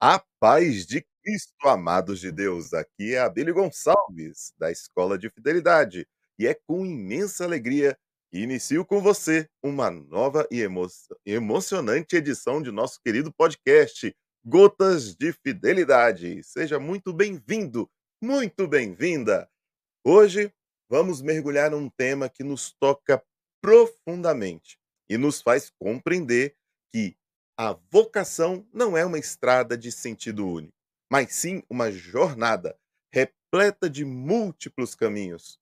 A paz de Cristo, amados de Deus. Aqui é Abílio Gonçalves, da Escola de Fidelidade, e é com imensa alegria que inicio com você uma nova e emo emocionante edição de nosso querido podcast, Gotas de Fidelidade. Seja muito bem-vindo, muito bem-vinda. Hoje vamos mergulhar num tema que nos toca profundamente e nos faz compreender que a vocação não é uma estrada de sentido único, mas sim uma jornada repleta de múltiplos caminhos.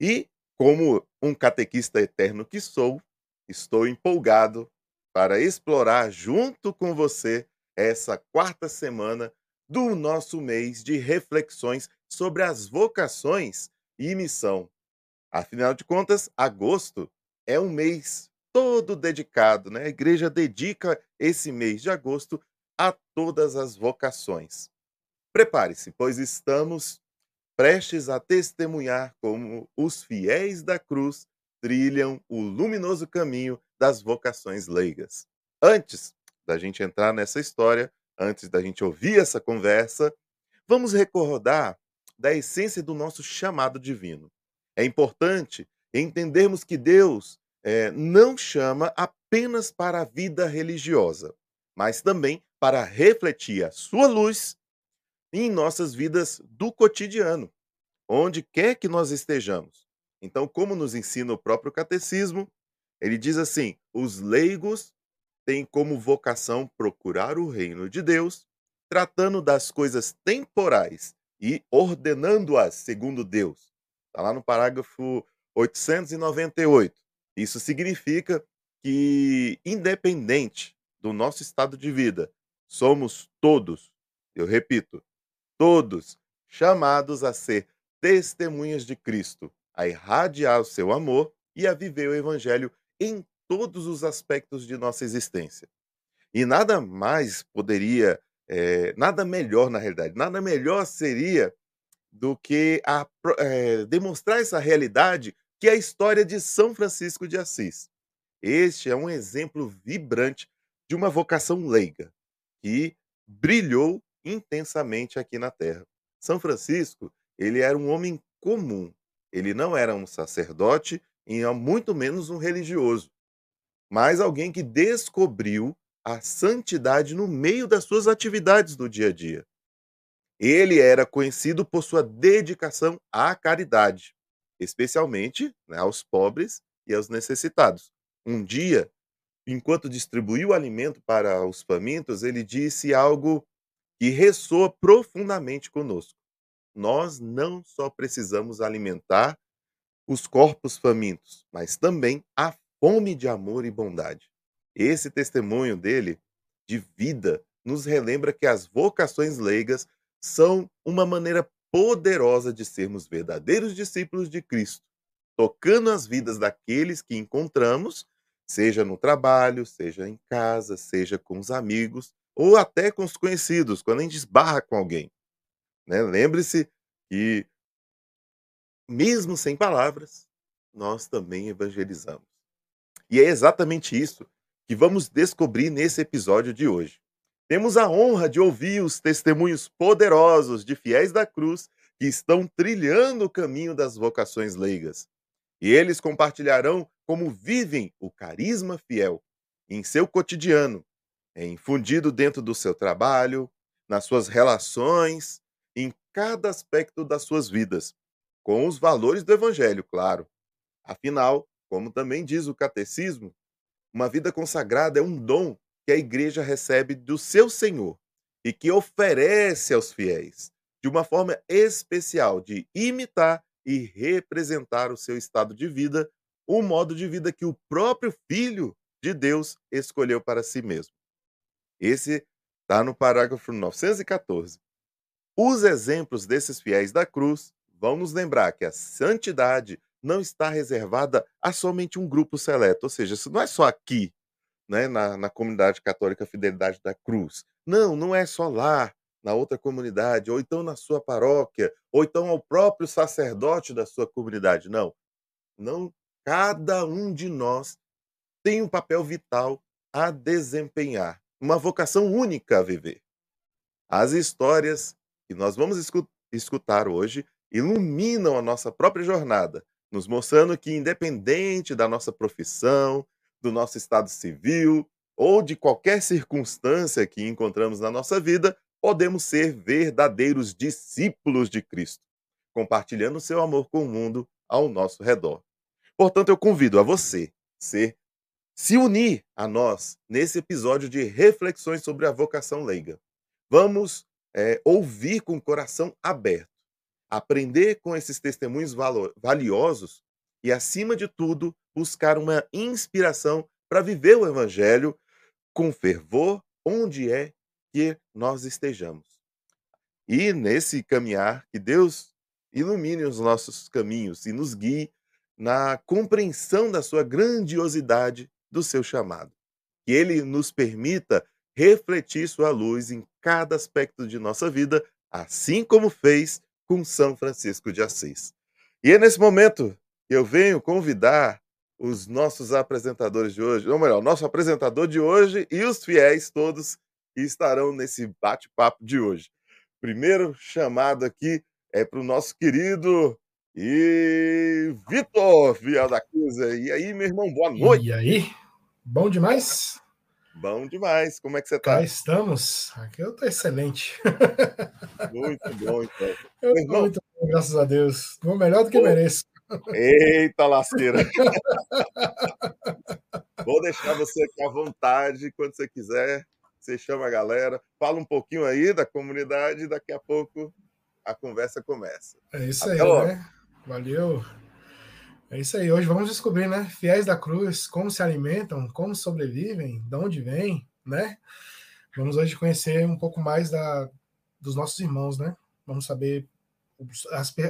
E, como um catequista eterno que sou, estou empolgado para explorar junto com você essa quarta semana do nosso mês de reflexões sobre as vocações e missão. Afinal de contas, agosto é um mês todo dedicado, né? A igreja dedica esse mês de agosto a todas as vocações. Prepare-se, pois estamos prestes a testemunhar como os fiéis da cruz trilham o luminoso caminho das vocações leigas. Antes da gente entrar nessa história, antes da gente ouvir essa conversa, vamos recordar da essência do nosso chamado divino. É importante entendermos que Deus eh, não chama apenas para a vida religiosa, mas também para refletir a sua luz em nossas vidas do cotidiano, onde quer que nós estejamos. Então, como nos ensina o próprio catecismo, ele diz assim: os leigos têm como vocação procurar o reino de Deus, tratando das coisas temporais e ordenando-as segundo Deus. Está lá no parágrafo 898. Isso significa que, independente do nosso estado de vida, somos todos, eu repito, todos chamados a ser testemunhas de Cristo, a irradiar o seu amor e a viver o evangelho em todos os aspectos de nossa existência. E nada mais poderia, eh, nada melhor na realidade, nada melhor seria do que a, eh, demonstrar essa realidade que é a história de São Francisco de Assis. Este é um exemplo vibrante de uma vocação leiga que brilhou intensamente aqui na Terra. São Francisco, ele era um homem comum. Ele não era um sacerdote e muito menos um religioso, mas alguém que descobriu a santidade no meio das suas atividades do dia a dia. Ele era conhecido por sua dedicação à caridade especialmente né, aos pobres e aos necessitados. Um dia, enquanto distribuiu alimento para os famintos, ele disse algo que ressoa profundamente conosco. Nós não só precisamos alimentar os corpos famintos, mas também a fome de amor e bondade. Esse testemunho dele de vida nos relembra que as vocações leigas são uma maneira poderosa de sermos verdadeiros discípulos de Cristo, tocando as vidas daqueles que encontramos, seja no trabalho, seja em casa, seja com os amigos ou até com os conhecidos, quando a gente esbarra com alguém. Né? Lembre-se que, mesmo sem palavras, nós também evangelizamos. E é exatamente isso que vamos descobrir nesse episódio de hoje. Temos a honra de ouvir os testemunhos poderosos de fiéis da cruz que estão trilhando o caminho das vocações leigas. E eles compartilharão como vivem o carisma fiel em seu cotidiano, é infundido dentro do seu trabalho, nas suas relações, em cada aspecto das suas vidas, com os valores do evangelho, claro. Afinal, como também diz o catecismo, uma vida consagrada é um dom que a igreja recebe do seu Senhor e que oferece aos fiéis, de uma forma especial de imitar e representar o seu estado de vida, o modo de vida que o próprio Filho de Deus escolheu para si mesmo. Esse está no parágrafo 914. Os exemplos desses fiéis da cruz vão nos lembrar que a santidade não está reservada a somente um grupo seleto, ou seja, isso não é só aqui né, na, na comunidade católica Fidelidade da Cruz. Não, não é só lá, na outra comunidade, ou então na sua paróquia, ou então ao próprio sacerdote da sua comunidade. Não. Não, cada um de nós tem um papel vital a desempenhar, uma vocação única a viver. As histórias que nós vamos escutar hoje iluminam a nossa própria jornada, nos mostrando que, independente da nossa profissão, do nosso estado civil ou de qualquer circunstância que encontramos na nossa vida, podemos ser verdadeiros discípulos de Cristo, compartilhando seu amor com o mundo ao nosso redor. Portanto, eu convido a você ser se unir a nós nesse episódio de reflexões sobre a vocação leiga. Vamos é, ouvir com o coração aberto aprender com esses testemunhos valiosos e, acima de tudo, buscar uma inspiração para viver o Evangelho com fervor onde é que nós estejamos. E nesse caminhar, que Deus ilumine os nossos caminhos e nos guie na compreensão da sua grandiosidade do seu chamado. Que Ele nos permita refletir sua luz em cada aspecto de nossa vida, assim como fez com São Francisco de Assis. E é nesse momento eu venho convidar os nossos apresentadores de hoje, ou melhor, nosso apresentador de hoje e os fiéis todos que estarão nesse bate-papo de hoje. Primeiro chamado aqui é para o nosso querido e Vitor Vial da Cruz. E aí, meu irmão, boa noite. E aí? Bom demais? Bom demais. Como é que você está? Estamos. Aqui eu estou excelente. Muito bom, então. Eu estou muito bom, graças a Deus. Estou melhor do que mereço. Eita lasqueira! Vou deixar você aqui à vontade quando você quiser. Você chama a galera, fala um pouquinho aí da comunidade e daqui a pouco a conversa começa. É isso Até aí, logo. né? Valeu. É isso aí. Hoje vamos descobrir, né? Fiéis da cruz, como se alimentam, como sobrevivem, de onde vêm, né? Vamos hoje conhecer um pouco mais da, dos nossos irmãos, né? Vamos saber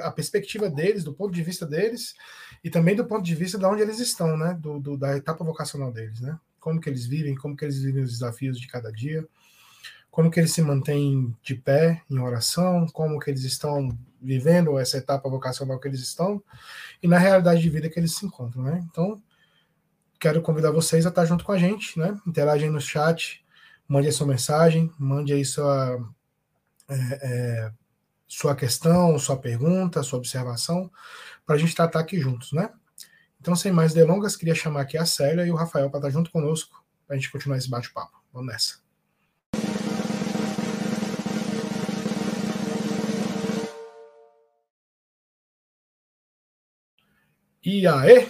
a, perspectiva deles, do ponto de vista deles, e também do ponto de vista de onde eles estão, né? Do, do, da etapa vocacional deles, né? Como que eles vivem, como que eles vivem os desafios de cada dia, como que eles se mantêm de pé em oração, como que eles estão vivendo essa etapa vocacional que eles estão e na realidade de vida que eles se encontram, né? Então, quero convidar vocês a estar junto com a gente, né? Interagem no chat, mande a sua mensagem, mande aí sua, é, é, sua questão, sua pergunta, sua observação, para a gente tratar aqui juntos, né? Então, sem mais delongas, queria chamar aqui a Célia e o Rafael para estar junto conosco, para a gente continuar esse bate-papo. Vamos nessa. E aí?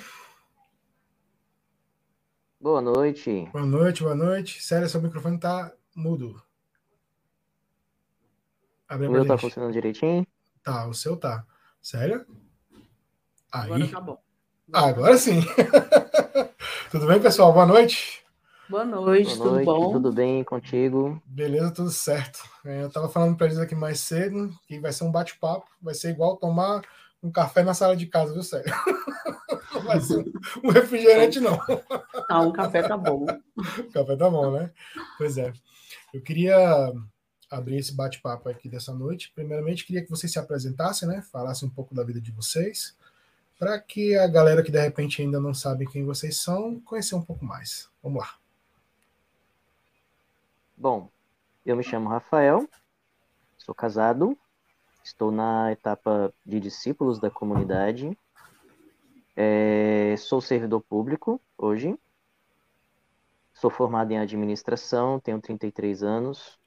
Boa noite. Boa noite, boa noite. Sério, seu microfone tá mudo. Abre o meu tá funcionando direitinho? Tá, o seu tá. Sério? Aí. Agora tá bom. Ah, agora sim. tudo bem, pessoal? Boa noite. Boa noite, Boa noite, tudo bom? Tudo bem contigo? Beleza, tudo certo. É, eu tava falando para eles aqui mais cedo que vai ser um bate-papo, vai ser igual tomar um café na sala de casa, viu, sério? Não vai ser um refrigerante, não. Ah, um café tá bom. O café tá bom, né? Pois é. Eu queria abrir esse bate-papo aqui dessa noite. Primeiramente, queria que vocês se apresentassem, né? Falassem um pouco da vida de vocês, para que a galera que de repente ainda não sabe quem vocês são, conhecer um pouco mais. Vamos lá. Bom, eu me chamo Rafael, sou casado, Estou na etapa de discípulos da comunidade. É, sou servidor público hoje. Sou formado em administração, tenho 33 anos.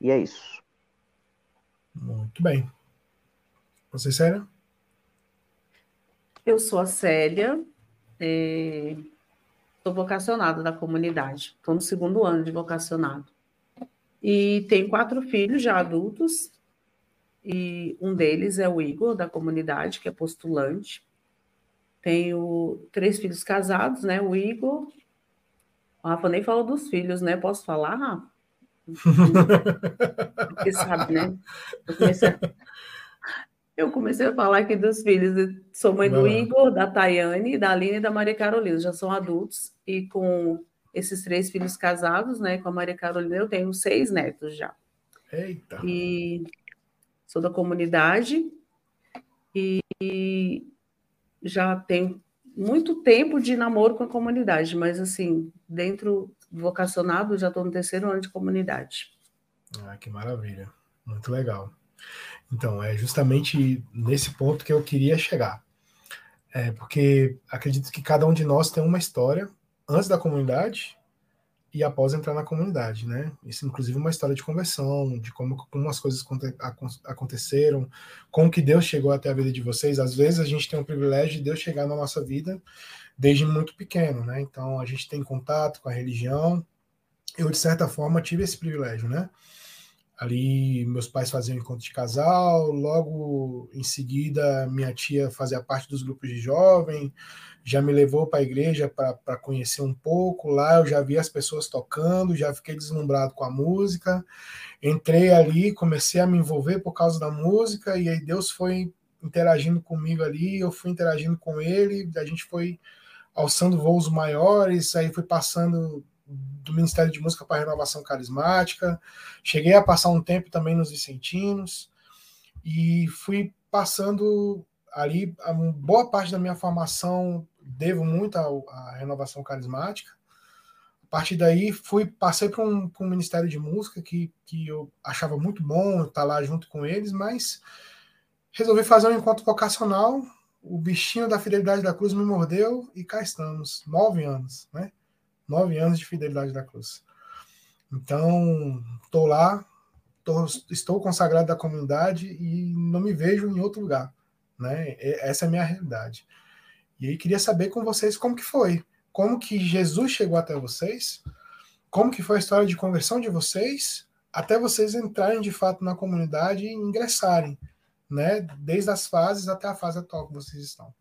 E é isso. Muito bem. Você, Célia? Eu sou a Célia. É... Sou vocacionada da comunidade. Estou no segundo ano de vocacionado. E tenho quatro filhos já adultos e um deles é o Igor, da comunidade, que é postulante. Tenho três filhos casados, né? O Igor. O Rafa nem falou dos filhos, né? Posso falar, Rafa? Porque sabe, né? Eu comecei, a... eu comecei a falar aqui dos filhos. Sou mãe do Igor, da Tayane, da Aline e da Maria Carolina. Já são adultos. E com esses três filhos casados, né? Com a Maria Carolina, eu tenho seis netos já. Eita! E sou da comunidade e já tenho muito tempo de namoro com a comunidade, mas assim, dentro vocacionado, já estou no terceiro ano de comunidade. Ah, que maravilha. Muito legal. Então, é justamente nesse ponto que eu queria chegar. É porque acredito que cada um de nós tem uma história antes da comunidade e após entrar na comunidade, né? Isso, inclusive, uma história de conversão, de como, como as coisas aconteceram, como que Deus chegou até a vida de vocês. Às vezes a gente tem o privilégio de Deus chegar na nossa vida desde muito pequeno, né? Então a gente tem contato com a religião. Eu, de certa forma, tive esse privilégio, né? Ali, meus pais faziam encontro de casal, logo em seguida, minha tia fazia parte dos grupos de jovem, já me levou para a igreja para conhecer um pouco. Lá eu já vi as pessoas tocando, já fiquei deslumbrado com a música. Entrei ali, comecei a me envolver por causa da música, e aí Deus foi interagindo comigo ali, eu fui interagindo com ele, a gente foi alçando voos maiores, aí fui passando do Ministério de Música para Renovação Carismática. Cheguei a passar um tempo também nos Vicentinos e fui passando ali a boa parte da minha formação devo muito à, renovação carismática. A partir daí fui passei para um, um, ministério de música que, que eu achava muito bom estar lá junto com eles, mas resolvi fazer um encontro vocacional. O bichinho da fidelidade da cruz me mordeu e cá estamos, nove anos, né? Nove anos de fidelidade da cruz. Então, estou lá, tô, estou consagrado da comunidade e não me vejo em outro lugar. Né? Essa é a minha realidade. E aí queria saber com vocês como que foi. Como que Jesus chegou até vocês? Como que foi a história de conversão de vocês? Até vocês entrarem de fato na comunidade e ingressarem, né? Desde as fases até a fase atual que vocês estão.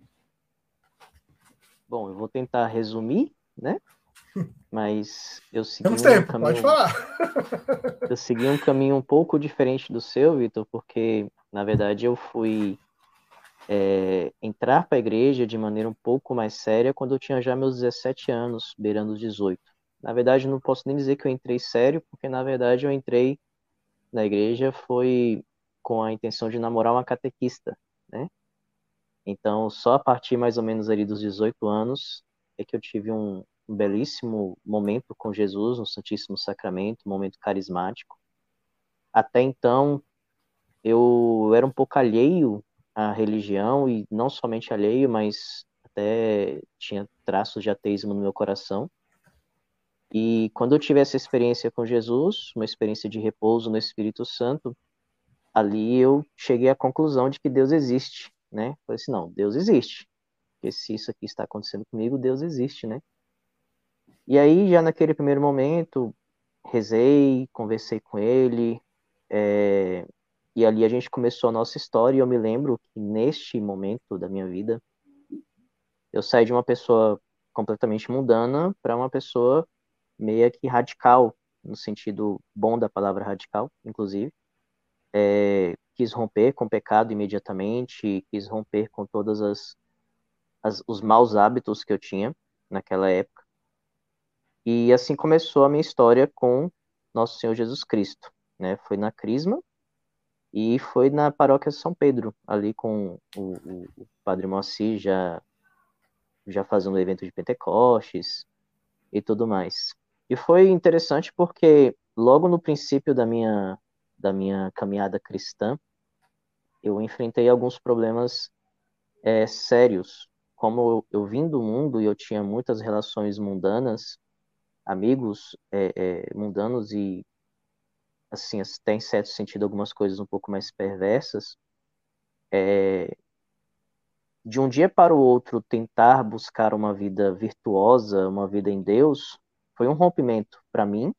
Bom, eu vou tentar resumir, né? Mas eu segui Temos um tempo, caminho, pode falar. eu segui um caminho um pouco diferente do seu, Vitor, porque na verdade eu fui é, entrar para a igreja de maneira um pouco mais séria quando eu tinha já meus 17 anos, beirando os 18. Na verdade, não posso nem dizer que eu entrei sério, porque na verdade eu entrei na igreja foi com a intenção de namorar uma catequista, né? Então, só a partir mais ou menos ali dos 18 anos é que eu tive um, um belíssimo momento com Jesus no Santíssimo Sacramento, um momento carismático. Até então, eu era um pouco alheio à religião, e não somente alheio, mas até tinha traços de ateísmo no meu coração. E quando eu tive essa experiência com Jesus, uma experiência de repouso no Espírito Santo, ali eu cheguei à conclusão de que Deus existe, né? Falei assim, não, Deus existe. Porque se isso aqui está acontecendo comigo, Deus existe, né? E aí, já naquele primeiro momento, rezei, conversei com ele, é, e ali a gente começou a nossa história. E eu me lembro que neste momento da minha vida, eu saí de uma pessoa completamente mundana para uma pessoa meio que radical, no sentido bom da palavra radical, inclusive. É, quis romper com o pecado imediatamente, quis romper com todas as, as os maus hábitos que eu tinha naquela época. E assim começou a minha história com Nosso Senhor Jesus Cristo. Né? Foi na Crisma e foi na paróquia São Pedro, ali com o, o, o Padre Moacir já, já fazendo evento de Pentecostes e tudo mais. E foi interessante porque logo no princípio da minha, da minha caminhada cristã, eu enfrentei alguns problemas é, sérios. Como eu, eu vim do mundo e eu tinha muitas relações mundanas, amigos é, é, mundanos e assim até em certo sentido algumas coisas um pouco mais perversas é, de um dia para o outro tentar buscar uma vida virtuosa uma vida em Deus foi um rompimento para mim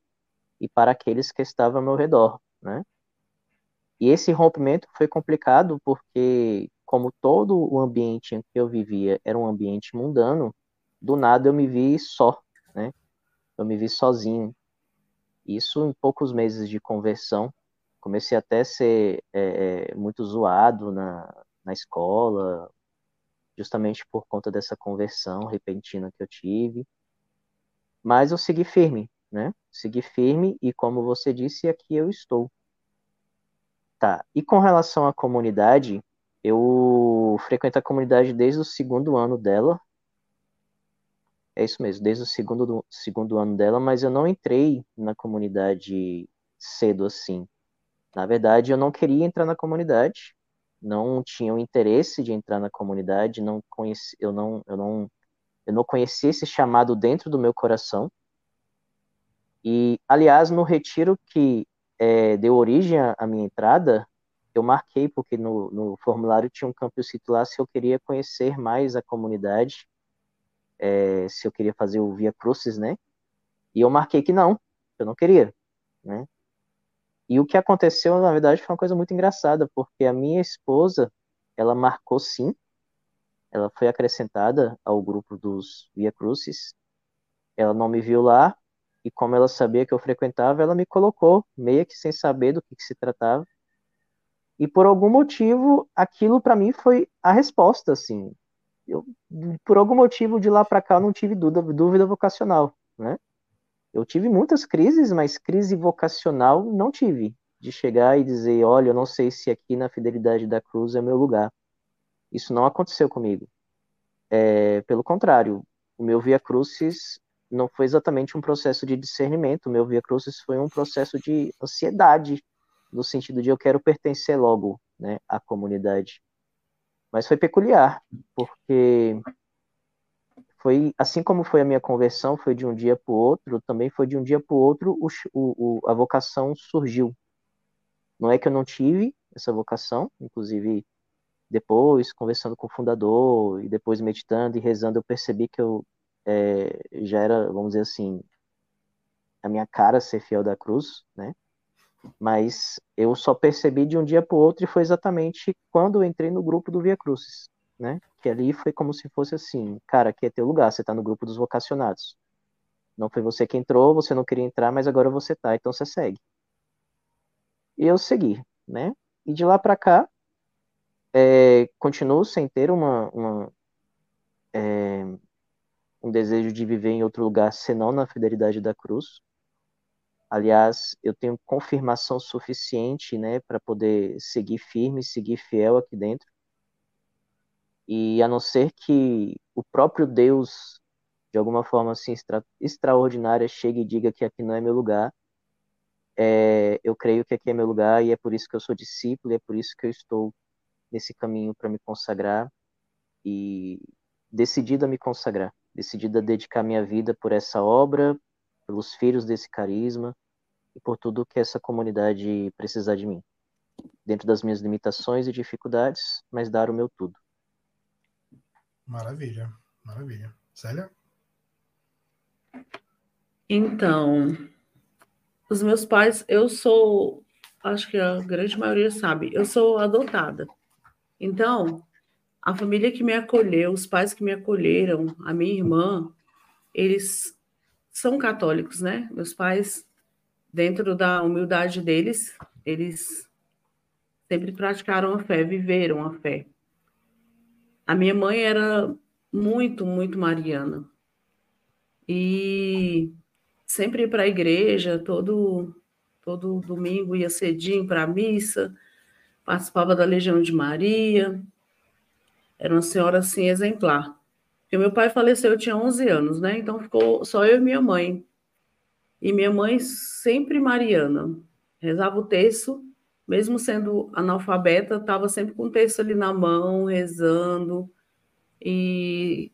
e para aqueles que estavam ao meu redor né e esse rompimento foi complicado porque como todo o ambiente em que eu vivia era um ambiente mundano do nada eu me vi só né eu me vi sozinho. Isso em poucos meses de conversão. Comecei até a ser é, é, muito zoado na, na escola, justamente por conta dessa conversão repentina que eu tive. Mas eu segui firme, né? Segui firme e, como você disse, aqui eu estou. Tá. E com relação à comunidade, eu frequento a comunidade desde o segundo ano dela, é isso mesmo, desde o segundo, segundo ano dela, mas eu não entrei na comunidade cedo assim. Na verdade, eu não queria entrar na comunidade, não tinha o interesse de entrar na comunidade, não conheci, eu não, eu não, eu não conhecia esse chamado dentro do meu coração. E, aliás, no retiro que é, deu origem à minha entrada, eu marquei, porque no, no formulário tinha um campo lá se eu queria conhecer mais a comunidade, é, se eu queria fazer o Via Crucis, né? E eu marquei que não, eu não queria, né? E o que aconteceu, na verdade, foi uma coisa muito engraçada, porque a minha esposa, ela marcou sim, ela foi acrescentada ao grupo dos Via Crucis, ela não me viu lá, e como ela sabia que eu frequentava, ela me colocou, meio que sem saber do que, que se tratava. E por algum motivo, aquilo para mim foi a resposta, assim. Eu, por algum motivo, de lá para cá, não tive dúvida, dúvida vocacional, né? Eu tive muitas crises, mas crise vocacional não tive. De chegar e dizer, olha, eu não sei se aqui na Fidelidade da Cruz é meu lugar. Isso não aconteceu comigo. É, pelo contrário, o meu Via Crucis não foi exatamente um processo de discernimento, meu Via Crucis foi um processo de ansiedade, no sentido de eu quero pertencer logo né, à comunidade. Mas foi peculiar, porque foi assim como foi a minha conversão, foi de um dia para o outro, também foi de um dia para o outro o, a vocação surgiu. Não é que eu não tive essa vocação, inclusive depois, conversando com o fundador, e depois meditando e rezando, eu percebi que eu é, já era, vamos dizer assim, a minha cara ser fiel da cruz, né? Mas eu só percebi de um dia para o outro e foi exatamente quando eu entrei no grupo do Via Crucis né? Que ali foi como se fosse assim, cara, aqui é teu lugar, você tá no grupo dos vocacionados. Não foi você que entrou, você não queria entrar, mas agora você tá, então você segue. E eu segui, né? E de lá para cá, é, continuo sem ter uma, uma é, um desejo de viver em outro lugar senão na fidelidade da cruz. Aliás, eu tenho confirmação suficiente, né, para poder seguir firme, seguir fiel aqui dentro. E a não ser que o próprio Deus, de alguma forma assim extra, extraordinária, chegue e diga que aqui não é meu lugar, é, eu creio que aqui é meu lugar e é por isso que eu sou discípulo, e é por isso que eu estou nesse caminho para me consagrar e decidido a me consagrar, decidido a dedicar minha vida por essa obra, pelos filhos desse carisma e por tudo que essa comunidade precisar de mim. Dentro das minhas limitações e dificuldades, mas dar o meu tudo. Maravilha, maravilha. Célia? Então, os meus pais, eu sou, acho que a grande maioria sabe, eu sou adotada. Então, a família que me acolheu, os pais que me acolheram, a minha irmã, eles são católicos, né? Meus pais, dentro da humildade deles, eles sempre praticaram a fé, viveram a fé. A minha mãe era muito, muito mariana. E sempre ia para a igreja, todo, todo domingo ia cedinho para a missa, participava da Legião de Maria. Era uma senhora assim exemplar. Porque meu pai faleceu, eu tinha 11 anos, né? Então ficou só eu e minha mãe. E minha mãe sempre mariana. Rezava o texto mesmo sendo analfabeta, estava sempre com o texto ali na mão, rezando e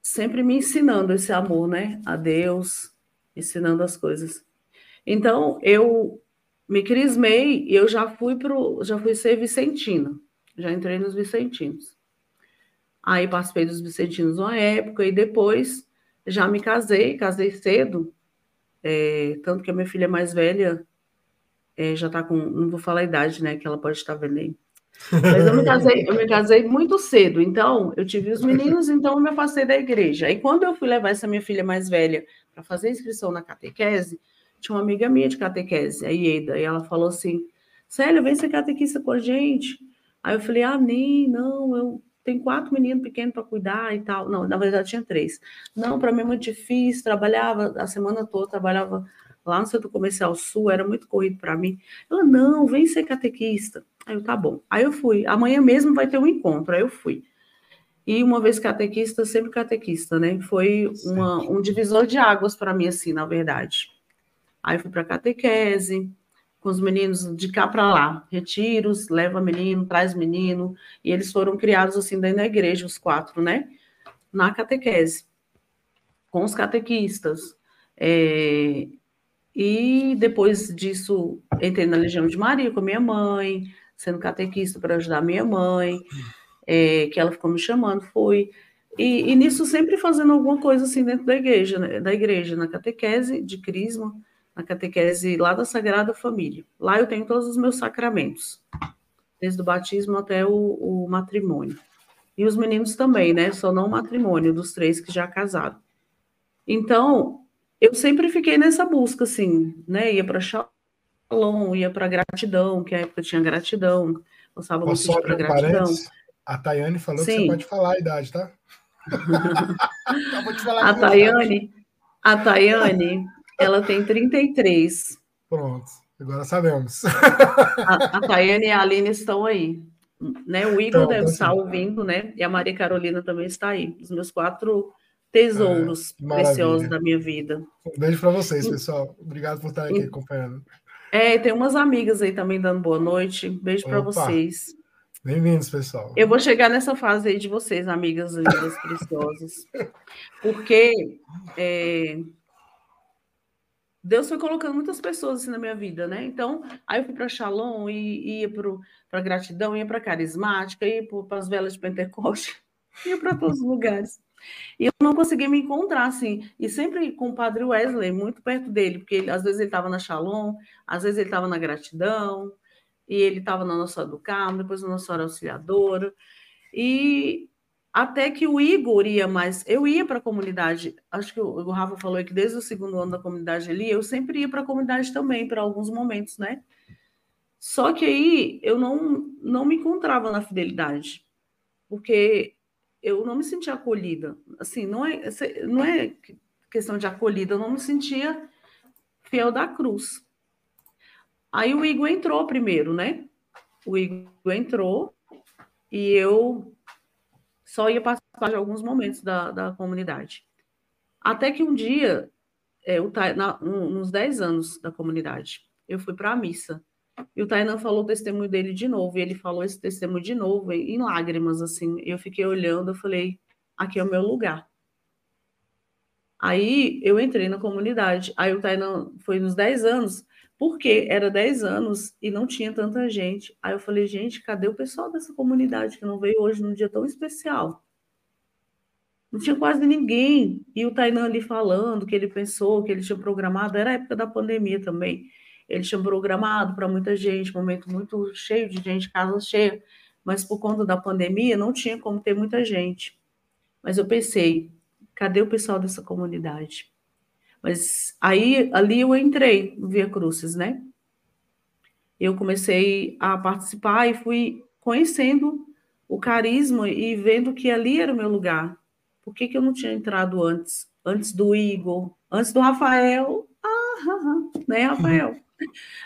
sempre me ensinando esse amor, né, a Deus, ensinando as coisas. Então, eu me crismei e eu já fui pro, já fui ser vicentina. Já entrei nos vicentinos. Aí participei dos vicentinos uma época e depois já me casei, casei cedo, é, tanto que a minha filha mais velha é, já está com, não vou falar a idade, né, que ela pode estar vendo aí. Mas eu me, casei, eu me casei muito cedo, então eu tive os meninos, então eu me afastei da igreja. E quando eu fui levar essa minha filha mais velha para fazer inscrição na catequese, tinha uma amiga minha de catequese, a Ieda, e ela falou assim: Célia, vem ser catequista com a gente. Aí eu falei: ah, nem, não, eu tenho quatro meninos pequenos para cuidar e tal. Não, na verdade tinha três. Não, para mim é muito difícil, trabalhava a semana toda, trabalhava lá no Centro Comercial Sul, era muito corrido para mim. Ela, não, vem ser catequista. Aí eu, tá bom. Aí eu fui. Amanhã mesmo vai ter um encontro. Aí eu fui. E uma vez catequista, sempre catequista, né? Foi uma, um divisor de águas para mim, assim, na verdade. Aí fui para catequese, com os meninos de cá para lá, retiros, leva menino, traz menino, e eles foram criados assim dentro da igreja, os quatro, né? Na catequese, com os catequistas. É... E depois disso, entrei na Legião de Maria com a minha mãe, sendo catequista para ajudar minha mãe, é, que ela ficou me chamando, foi. E, e, nisso sempre fazendo alguma coisa assim dentro da igreja, né? da igreja, na catequese de crisma, na catequese lá da Sagrada Família. Lá eu tenho todos os meus sacramentos, desde o batismo até o, o matrimônio. E os meninos também, né? Só não o matrimônio dos três que já casaram. Então, eu sempre fiquei nessa busca, assim, né? Ia para Shalom, ia para gratidão, que a época tinha gratidão, gostava muito de para gratidão. A Tayane falou Sim. que você pode falar a idade, tá? a Tayane, a Tayane, ela tem 33. Pronto, agora sabemos. a, a Tayane e a Aline estão aí. Né? O Igor então, deve estar assim. ouvindo, né? E a Maria Carolina também está aí. Os meus quatro tesouros é, preciosos da minha vida. Um beijo para vocês, pessoal. Obrigado por estar aqui acompanhando. É, tem umas amigas aí também dando boa noite. Beijo para vocês. Bem-vindos, pessoal. Eu vou chegar nessa fase aí de vocês, amigas lindas, preciosas. Porque é, Deus foi colocando muitas pessoas assim na minha vida, né? Então, aí eu fui para Shalom, e ia para gratidão, ia para carismática, ia para as velas de Pentecoste, ia para todos os lugares. E eu não consegui me encontrar, assim, e sempre com o padre Wesley, muito perto dele, porque ele, às vezes ele estava na Shalom, às vezes ele estava na gratidão, e ele estava na Nossa do Carmo, depois na Nossa Hora Auxiliadora, e até que o Igor ia mais. Eu ia para a comunidade, acho que o, Rafa falou que desde o segundo ano da comunidade ali, eu sempre ia para a comunidade também, para alguns momentos, né? Só que aí eu não, não me encontrava na fidelidade, porque eu não me sentia acolhida. Assim, não é, não é questão de acolhida, eu não me sentia fiel da cruz. Aí o Igor entrou primeiro, né? O Igor entrou e eu só ia participar de alguns momentos da, da comunidade. Até que um dia, é, o, na, uns 10 anos da comunidade, eu fui para a missa. E o Tainan falou o testemunho dele de novo, e ele falou esse testemunho de novo, em, em lágrimas, assim. Eu fiquei olhando, eu falei, aqui é o meu lugar. Aí eu entrei na comunidade. Aí o Tainan foi nos 10 anos, porque era 10 anos e não tinha tanta gente. Aí eu falei, gente, cadê o pessoal dessa comunidade que não veio hoje num dia tão especial? Não tinha quase ninguém. E o Tainan ali falando que ele pensou, que ele tinha programado, era a época da pandemia também. Ele tinha programado para muita gente, momento muito cheio de gente, casa cheia, mas por conta da pandemia não tinha como ter muita gente. Mas eu pensei, cadê o pessoal dessa comunidade? Mas aí ali eu entrei no Via Crucis, né? Eu comecei a participar e fui conhecendo o carisma e vendo que ali era o meu lugar. Por que, que eu não tinha entrado antes? Antes do Igor, antes do Rafael. Ah, né, Rafael?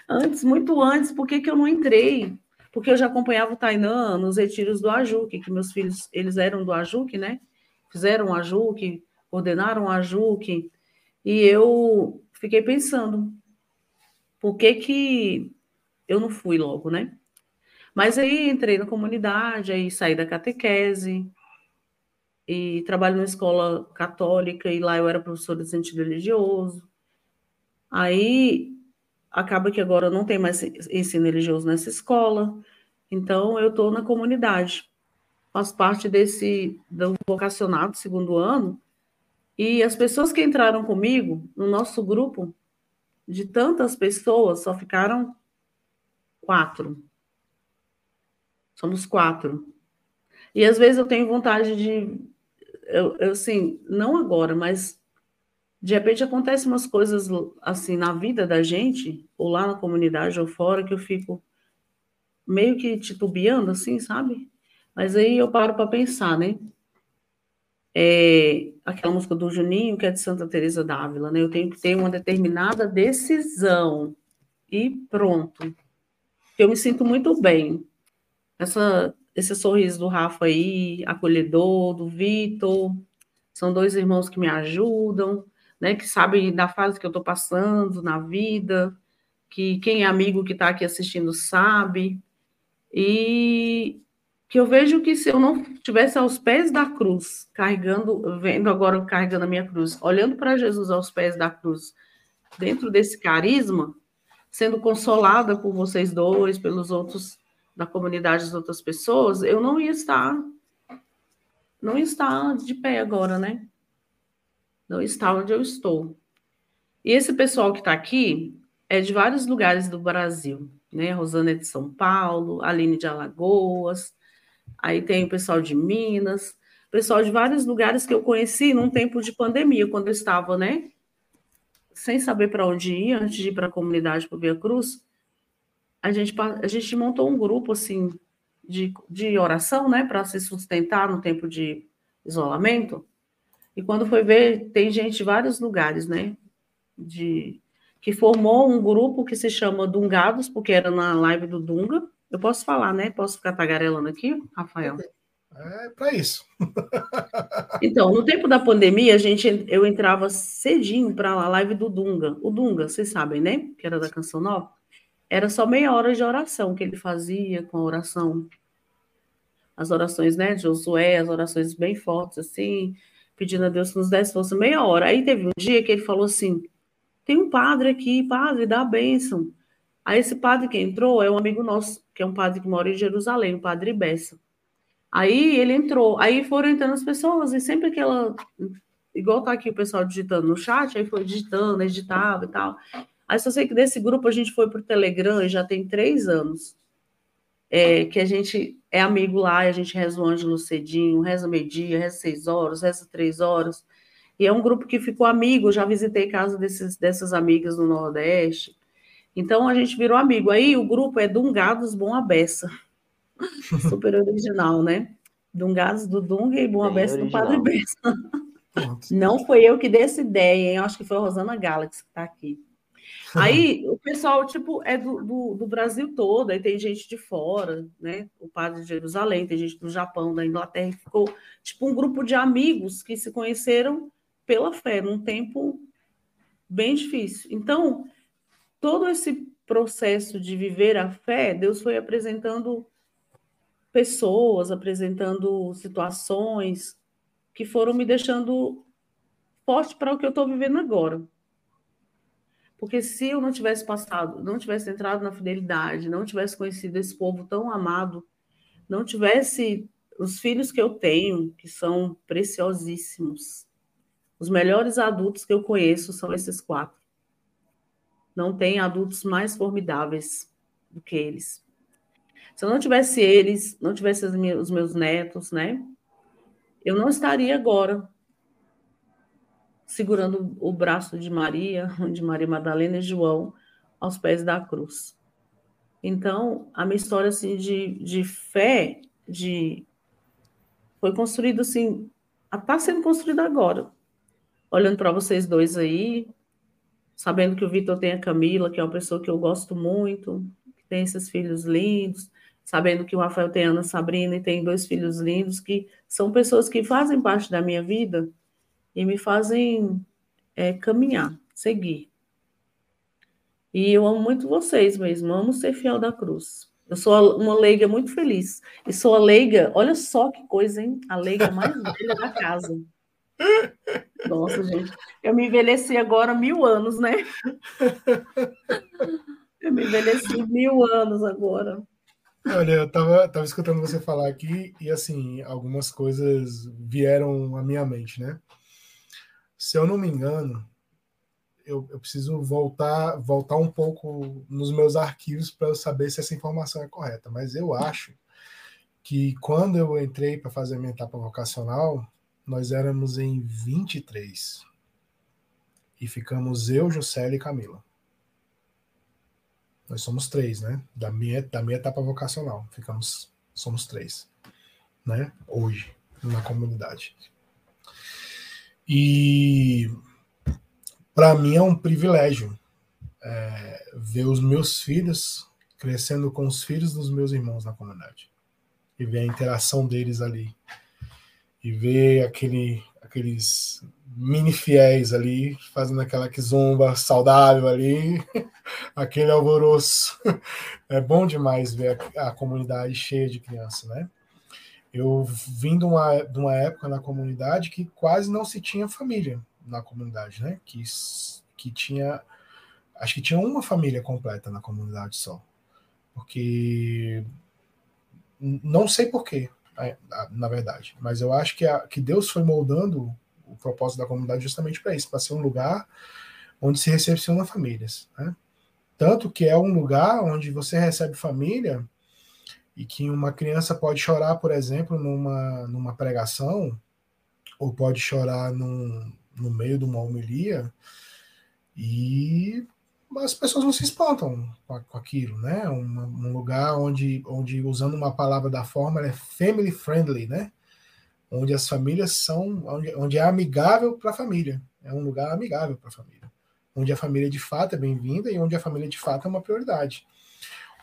Antes, muito antes, por que, que eu não entrei? Porque eu já acompanhava o Tainan nos retiros do Ajuque, que meus filhos, eles eram do Ajuque, né? Fizeram o Ajuque, coordenaram o Ajuque, e eu fiquei pensando, por que que eu não fui logo, né? Mas aí entrei na comunidade, aí saí da catequese, e trabalho numa escola católica, e lá eu era professora de sentido religioso. Aí acaba que agora não tem mais ensino religioso nessa escola, então eu estou na comunidade. Faço parte desse do vocacionado segundo ano, e as pessoas que entraram comigo no nosso grupo, de tantas pessoas, só ficaram quatro. Somos quatro. E às vezes eu tenho vontade de. Eu, eu, assim, não agora, mas de repente acontecem umas coisas assim na vida da gente, ou lá na comunidade ou fora, que eu fico meio que titubeando, assim, sabe? Mas aí eu paro para pensar, né? É, aquela música do Juninho, que é de Santa Teresa d'Ávila, né? Eu tenho que ter uma determinada decisão e pronto. Eu me sinto muito bem. Essa, esse sorriso do Rafa aí, acolhedor, do Vitor, são dois irmãos que me ajudam, né, que sabem da fase que eu estou passando na vida, que quem é amigo que está aqui assistindo sabe, e que eu vejo que se eu não estivesse aos pés da cruz, carregando, vendo agora carregando a minha cruz, olhando para Jesus aos pés da cruz, dentro desse carisma, sendo consolada por vocês dois, pelos outros da comunidade das outras pessoas, eu não ia estar não ia estar de pé agora, né? Não está onde eu estou. E esse pessoal que está aqui é de vários lugares do Brasil, né? Rosana é de São Paulo, Aline de Alagoas, aí tem o pessoal de Minas, pessoal de vários lugares que eu conheci num tempo de pandemia, quando eu estava, né? Sem saber para onde ir, antes de ir para a comunidade para Via Cruz, a gente, a gente montou um grupo assim de, de oração, né, para se sustentar no tempo de isolamento. E quando foi ver, tem gente de vários lugares, né, de que formou um grupo que se chama Dungados, porque era na live do Dunga. Eu posso falar, né? Posso ficar tagarelando aqui, Rafael? É para isso. então, no tempo da pandemia, a gente, eu entrava cedinho para a live do Dunga. O Dunga, vocês sabem, né? Que era da Canção Nova. Era só meia hora de oração que ele fazia com a oração. As orações, né, de Josué, as orações bem fortes, assim, pedindo a Deus que nos desse força meia hora. Aí teve um dia que ele falou assim: tem um padre aqui, padre, dá a bênção. Aí esse padre que entrou é um amigo nosso, que é um padre que mora em Jerusalém, o padre Bessa. Aí ele entrou, aí foram entrando as pessoas, e sempre que ela, igual tá aqui o pessoal digitando no chat, aí foi digitando, editava e tal. Aí só sei que desse grupo a gente foi para o Telegram e já tem três anos. É, que a gente é amigo lá, e a gente reza o Ângelo cedinho, reza meio-dia, reza seis horas, reza três horas. E é um grupo que ficou amigo, já visitei casa desses, dessas amigas no Nordeste. Então a gente virou amigo. Aí o grupo é Dungados Bom Abessa. Super original, né? Dungados do Dunga e Bom Abessa do Padre Bessa. Não foi eu que dei essa ideia, hein? Eu acho que foi a Rosana Galaxy que está aqui. Aí o pessoal, tipo, é do, do, do, Brasil todo, aí tem gente de fora, né? O padre de Jerusalém, tem gente do Japão, da Inglaterra, ficou tipo um grupo de amigos que se conheceram pela fé, num tempo bem difícil. Então, todo esse processo de viver a fé, Deus foi apresentando pessoas, apresentando situações que foram me deixando forte para o que eu estou vivendo agora. Porque se eu não tivesse passado, não tivesse entrado na fidelidade, não tivesse conhecido esse povo tão amado, não tivesse os filhos que eu tenho, que são preciosíssimos. Os melhores adultos que eu conheço são esses quatro. Não tem adultos mais formidáveis do que eles. Se eu não tivesse eles, não tivesse os meus netos, né? Eu não estaria agora segurando o braço de Maria, de Maria Madalena e João, aos pés da cruz. Então, a minha história assim, de, de fé de foi construída assim, está sendo construída agora. Olhando para vocês dois aí, sabendo que o Vitor tem a Camila, que é uma pessoa que eu gosto muito, que tem esses filhos lindos, sabendo que o Rafael tem a Ana Sabrina e tem dois filhos lindos, que são pessoas que fazem parte da minha vida e me fazem é, caminhar, seguir. E eu amo muito vocês mesmo, amo ser fiel da cruz. Eu sou uma leiga muito feliz. E sou a leiga, olha só que coisa, hein? A leiga mais velha da casa. Nossa, gente. Eu me envelheci agora mil anos, né? Eu me envelheci mil anos agora. Olha, eu tava, tava escutando você falar aqui e, assim, algumas coisas vieram à minha mente, né? se eu não me engano, eu, eu preciso voltar, voltar um pouco nos meus arquivos para eu saber se essa informação é correta. Mas eu acho que quando eu entrei para fazer a minha etapa vocacional, nós éramos em 23. E ficamos eu, Juscelia e Camila. Nós somos três, né? Da minha, da minha etapa vocacional. Ficamos, somos três, né? Hoje, na comunidade. E para mim é um privilégio é, ver os meus filhos crescendo com os filhos dos meus irmãos na comunidade e ver a interação deles ali e ver aquele aqueles mini fiéis ali, fazendo aquela zumba saudável ali, aquele alvoroço. É bom demais ver a, a comunidade cheia de crianças, né? Eu vim de uma, de uma época na comunidade que quase não se tinha família na comunidade, né? Que, que tinha, acho que tinha uma família completa na comunidade só. Porque não sei porquê, na verdade, mas eu acho que, a, que Deus foi moldando o propósito da comunidade justamente para isso, para ser um lugar onde se recepciona famílias. Né? Tanto que é um lugar onde você recebe família e que uma criança pode chorar, por exemplo, numa, numa pregação, ou pode chorar num, no meio de uma homilia, e as pessoas não se espantam com, aquilo, né? Um, um, lugar onde, onde, usando uma palavra da forma, é family friendly, né? onde as famílias são, onde, onde é amigável para a família, é um lugar amigável para a família, onde a família de fato é bem-vinda e onde a família de fato é uma prioridade,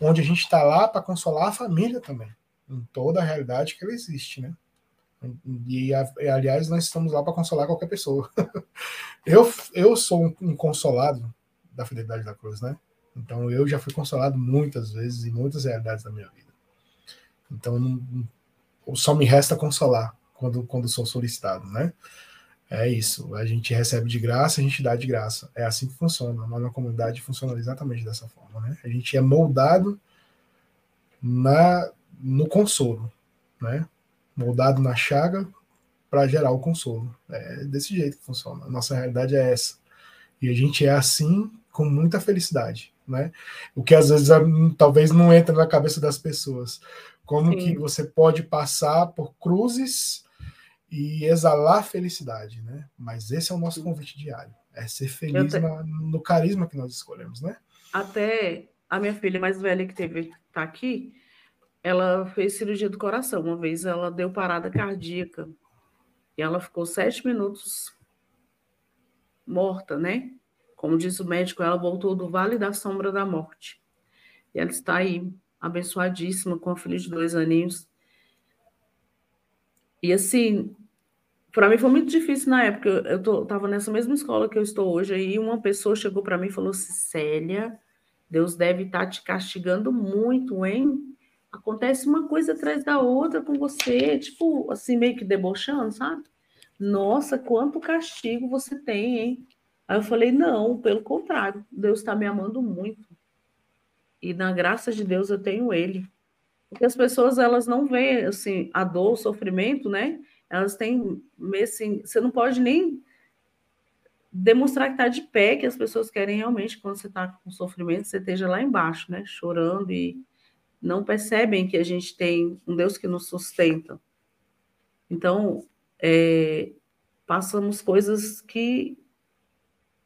onde a gente está lá para consolar a família também, em toda a realidade que ela existe, né? E, aliás, nós estamos lá para consolar qualquer pessoa. eu, eu sou um, um consolado da fidelidade da cruz, né? Então eu já fui consolado muitas vezes em muitas realidades da minha vida. Então não, só me resta consolar quando, quando sou solicitado, né? É isso. A gente recebe de graça, a gente dá de graça. É assim que funciona. Lá na comunidade funciona exatamente dessa forma, né? A gente é moldado na no consolo, né? Moldado na chaga para gerar o consolo. É desse jeito que funciona. A nossa realidade é essa. E a gente é assim com muita felicidade, né? O que às vezes talvez não entra na cabeça das pessoas. Como Sim. que você pode passar por cruzes e exalar felicidade, né? Mas esse é o nosso convite diário, é ser feliz te... na, no carisma que nós escolhemos, né? Até a minha filha mais velha que teve tá aqui, ela fez cirurgia do coração. Uma vez ela deu parada cardíaca e ela ficou sete minutos morta, né? Como diz o médico, ela voltou do vale da sombra da morte. E ela está aí, abençoadíssima, com a filha de dois aninhos. E assim, para mim foi muito difícil na época. Eu tô, tava nessa mesma escola que eu estou hoje, aí uma pessoa chegou para mim e falou assim: Célia, Deus deve estar tá te castigando muito, hein? Acontece uma coisa atrás da outra com você, tipo, assim, meio que debochando, sabe? Nossa, quanto castigo você tem, hein? Aí eu falei: não, pelo contrário, Deus está me amando muito. E na graça de Deus eu tenho Ele. Porque as pessoas, elas não veem, assim, a dor, o sofrimento, né? Elas têm, assim, você não pode nem demonstrar que está de pé, que as pessoas querem realmente, quando você está com sofrimento, você esteja lá embaixo, né? Chorando e não percebem que a gente tem um Deus que nos sustenta. Então, é, passamos coisas que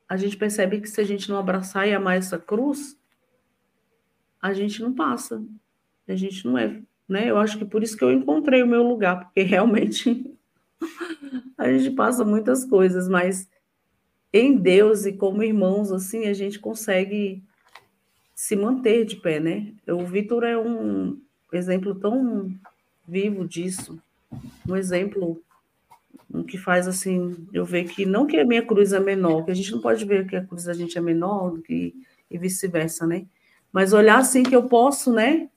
a gente percebe que se a gente não abraçar e amar essa cruz, a gente não passa. A gente não é né? Eu acho que por isso que eu encontrei o meu lugar, porque realmente a gente passa muitas coisas, mas em Deus e como irmãos, assim, a gente consegue se manter de pé, né? O Vitor é um exemplo tão vivo disso, um exemplo que faz assim, eu ver que não que a minha cruz é menor, que a gente não pode ver que a cruz da gente é menor e vice-versa, né? Mas olhar assim que eu posso, né?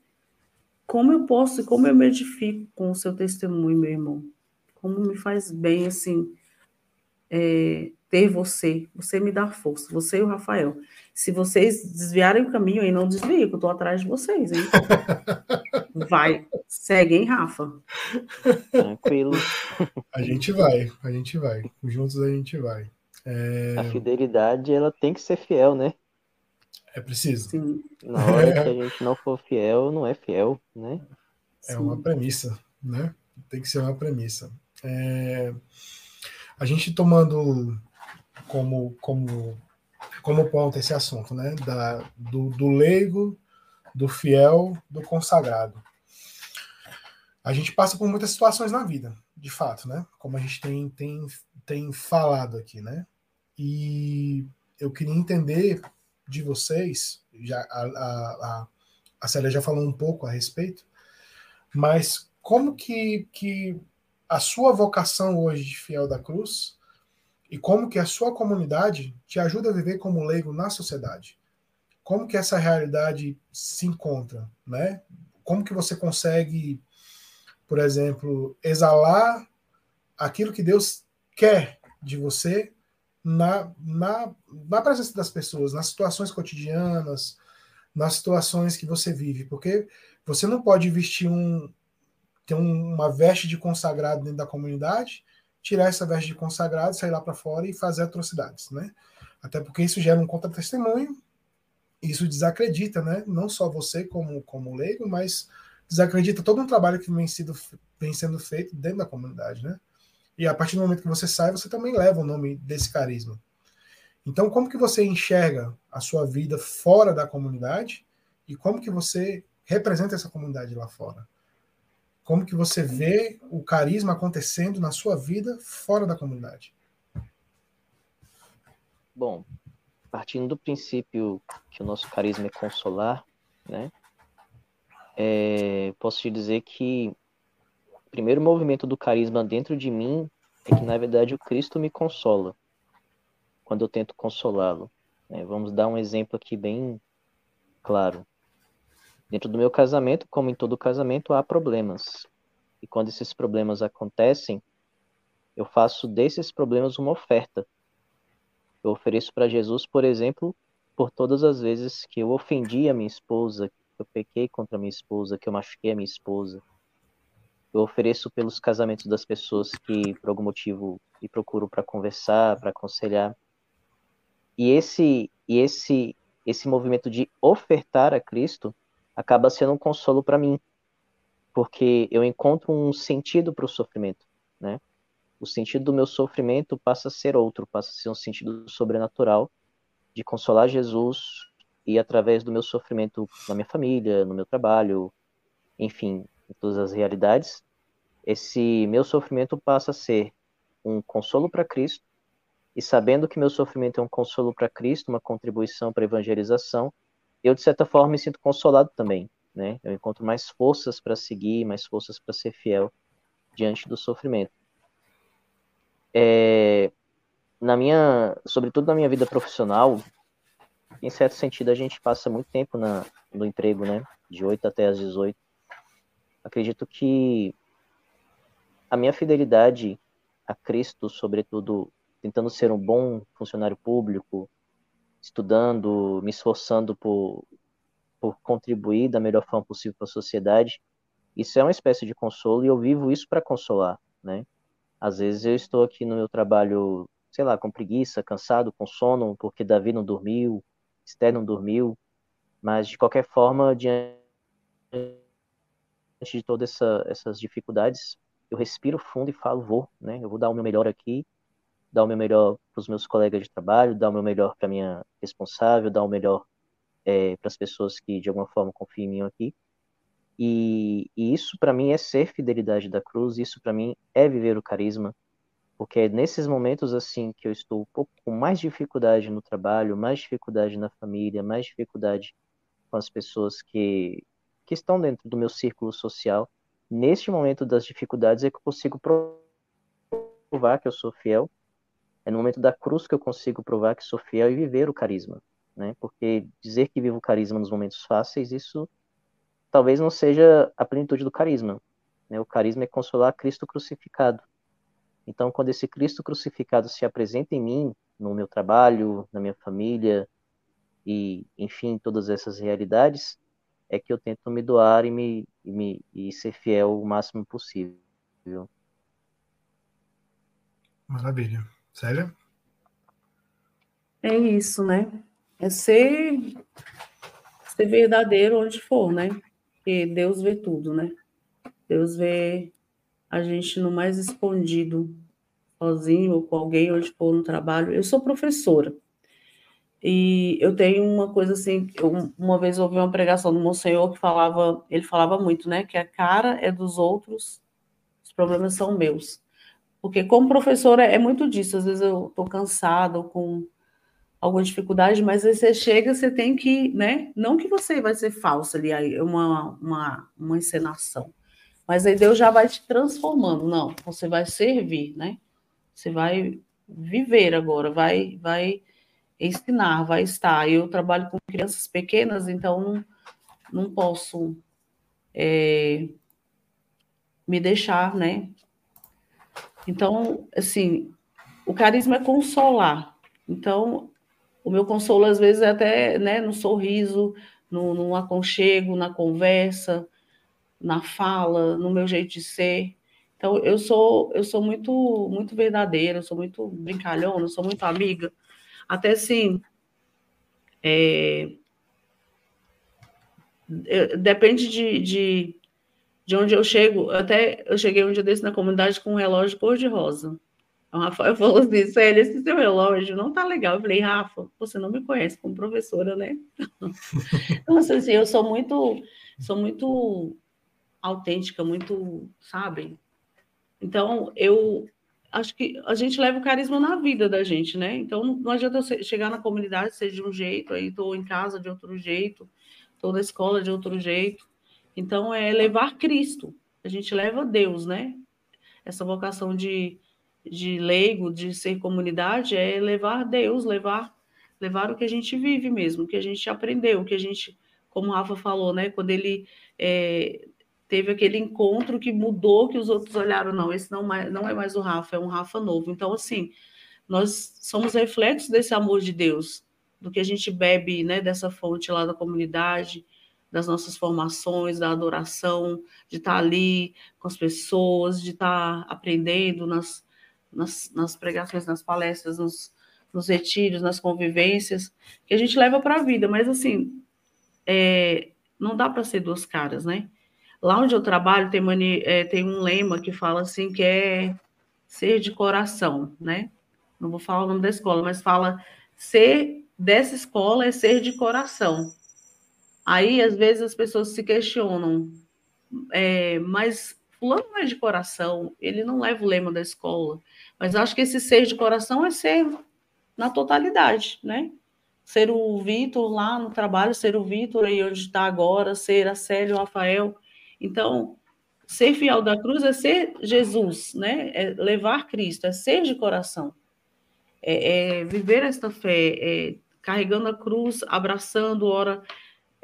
como eu posso e como eu me edifico com o seu testemunho, meu irmão. Como me faz bem, assim, é, ter você. Você me dá força, você e o Rafael. Se vocês desviarem o caminho aí, não desviem, que eu tô atrás de vocês, hein? Vai, segue, hein, Rafa? Tranquilo. A gente vai, a gente vai. Juntos a gente vai. É... A fidelidade, ela tem que ser fiel, né? É preciso. Sim. Na hora que a gente não for fiel, não é fiel, né? É Sim. uma premissa, né? Tem que ser uma premissa. É... A gente tomando como, como, como ponto esse assunto, né? Da, do, do leigo, do fiel, do consagrado. A gente passa por muitas situações na vida, de fato, né? Como a gente tem, tem, tem falado aqui, né? E eu queria entender de vocês, já a, a, a Célia já falou um pouco a respeito, mas como que, que a sua vocação hoje de fiel da cruz e como que a sua comunidade te ajuda a viver como leigo na sociedade. Como que essa realidade se encontra, né? Como que você consegue, por exemplo, exalar aquilo que Deus quer de você na, na, na presença das pessoas, nas situações cotidianas, nas situações que você vive, porque você não pode vestir um ter um, uma veste de consagrado dentro da comunidade, tirar essa veste de consagrado, sair lá para fora e fazer atrocidades, né? Até porque isso gera um contra-testemunho, isso desacredita, né? Não só você como como leigo, mas desacredita todo um trabalho que vem, sido, vem sendo feito dentro da comunidade, né? E a partir do momento que você sai, você também leva o nome desse carisma. Então, como que você enxerga a sua vida fora da comunidade e como que você representa essa comunidade lá fora? Como que você vê o carisma acontecendo na sua vida fora da comunidade? Bom, partindo do princípio que o nosso carisma é consolar, né? É, posso te dizer que o primeiro movimento do carisma dentro de mim é que, na verdade, o Cristo me consola quando eu tento consolá-lo. É, vamos dar um exemplo aqui bem claro. Dentro do meu casamento, como em todo casamento, há problemas. E quando esses problemas acontecem, eu faço desses problemas uma oferta. Eu ofereço para Jesus, por exemplo, por todas as vezes que eu ofendi a minha esposa, que eu pequei contra a minha esposa, que eu machuquei a minha esposa. Eu ofereço pelos casamentos das pessoas que, por algum motivo, me procuram para conversar, para aconselhar. E esse, e esse, esse movimento de ofertar a Cristo acaba sendo um consolo para mim, porque eu encontro um sentido para o sofrimento, né? O sentido do meu sofrimento passa a ser outro, passa a ser um sentido sobrenatural de consolar Jesus e através do meu sofrimento na minha família, no meu trabalho, enfim, em todas as realidades, esse meu sofrimento passa a ser um consolo para Cristo e sabendo que meu sofrimento é um consolo para Cristo, uma contribuição para a evangelização, eu, de certa forma, me sinto consolado também, né? Eu encontro mais forças para seguir, mais forças para ser fiel diante do sofrimento. É, na minha, sobretudo na minha vida profissional, em certo sentido, a gente passa muito tempo na, no emprego, né? De 8 até as 18. Acredito que a minha fidelidade a Cristo, sobretudo tentando ser um bom funcionário público, estudando, me esforçando por, por contribuir da melhor forma possível para a sociedade. Isso é uma espécie de consolo e eu vivo isso para consolar, né? Às vezes eu estou aqui no meu trabalho, sei lá, com preguiça, cansado, com sono, porque Davi não dormiu, Esther não dormiu, mas de qualquer forma, diante de todas essa, essas dificuldades, eu respiro fundo e falo, vou, né? Eu vou dar o meu melhor aqui, dar o meu melhor para os meus colegas de trabalho, dar o meu melhor para minha responsável, dar o melhor é, para as pessoas que de alguma forma confiam em mim aqui. E, e isso para mim é ser fidelidade da cruz, isso para mim é viver o carisma, porque é nesses momentos assim que eu estou um pouco com mais dificuldade no trabalho, mais dificuldade na família, mais dificuldade com as pessoas que, que estão dentro do meu círculo social, neste momento das dificuldades é que eu consigo provar que eu sou fiel é no momento da cruz que eu consigo provar que sou fiel e viver o carisma, né? Porque dizer que vivo o carisma nos momentos fáceis, isso talvez não seja a plenitude do carisma. Né? O carisma é consolar Cristo crucificado. Então, quando esse Cristo crucificado se apresenta em mim, no meu trabalho, na minha família e, enfim, todas essas realidades, é que eu tento me doar e me, e me e ser fiel o máximo possível. Maravilha. Sério? É isso, né? É ser, ser verdadeiro onde for, né? Porque Deus vê tudo, né? Deus vê a gente no mais escondido, sozinho ou com alguém, onde for no trabalho. Eu sou professora. E eu tenho uma coisa assim, eu, uma vez ouvi uma pregação do Monsenhor que falava, ele falava muito, né? Que a cara é dos outros, os problemas são meus. Porque como professora é muito disso, às vezes eu estou cansada com alguma dificuldade, mas aí você chega, você tem que, né? Não que você vai ser falsa ali, é uma, uma, uma encenação, Mas aí Deus já vai te transformando. Não, você vai servir, né? Você vai viver agora, vai, vai ensinar, vai estar. Eu trabalho com crianças pequenas, então não, não posso é, me deixar, né? Então, assim, o carisma é consolar. Então, o meu consolo, às vezes, é até né, no sorriso, no, no aconchego, na conversa, na fala, no meu jeito de ser. Então, eu sou eu sou muito muito verdadeira, eu sou muito brincalhona, eu sou muito amiga. Até assim, é, depende de, de, de onde eu chego. Até eu cheguei um dia desse na comunidade com um relógio cor-de-rosa. O Rafael falou assim, Célia, esse seu relógio não tá legal. Eu falei, Rafa, você não me conhece como professora, né? então, assim, eu sou muito, sou muito autêntica, muito, sabe? Então, eu acho que a gente leva o carisma na vida da gente, né? Então, não adianta eu chegar na comunidade ser de um jeito, aí estou em casa de outro jeito, estou na escola de outro jeito. Então, é levar Cristo. A gente leva Deus, né? Essa vocação de de leigo, de ser comunidade, é levar Deus, levar levar o que a gente vive mesmo, o que a gente aprendeu, o que a gente, como o Rafa falou, né, quando ele é, teve aquele encontro que mudou, que os outros olharam, não, esse não, não é mais o Rafa, é um Rafa novo. Então, assim, nós somos reflexos desse amor de Deus, do que a gente bebe, né, dessa fonte lá da comunidade, das nossas formações, da adoração, de estar ali com as pessoas, de estar aprendendo nas, nas, nas pregações, nas palestras, nos, nos retiros, nas convivências, que a gente leva para a vida, mas assim, é, não dá para ser duas caras, né? Lá onde eu trabalho tem, mani, é, tem um lema que fala assim que é ser de coração, né? Não vou falar o nome da escola, mas fala ser dessa escola é ser de coração. Aí, às vezes, as pessoas se questionam, é, mas fulano não é de coração, ele não leva o lema da escola. Mas acho que esse ser de coração é ser na totalidade, né? Ser o Vitor lá no trabalho, ser o Vitor aí onde está agora, ser a Célia, o Rafael. Então, ser fiel da cruz é ser Jesus, né? É levar Cristo, é ser de coração. É, é viver esta fé, é, carregando a cruz, abraçando, ora,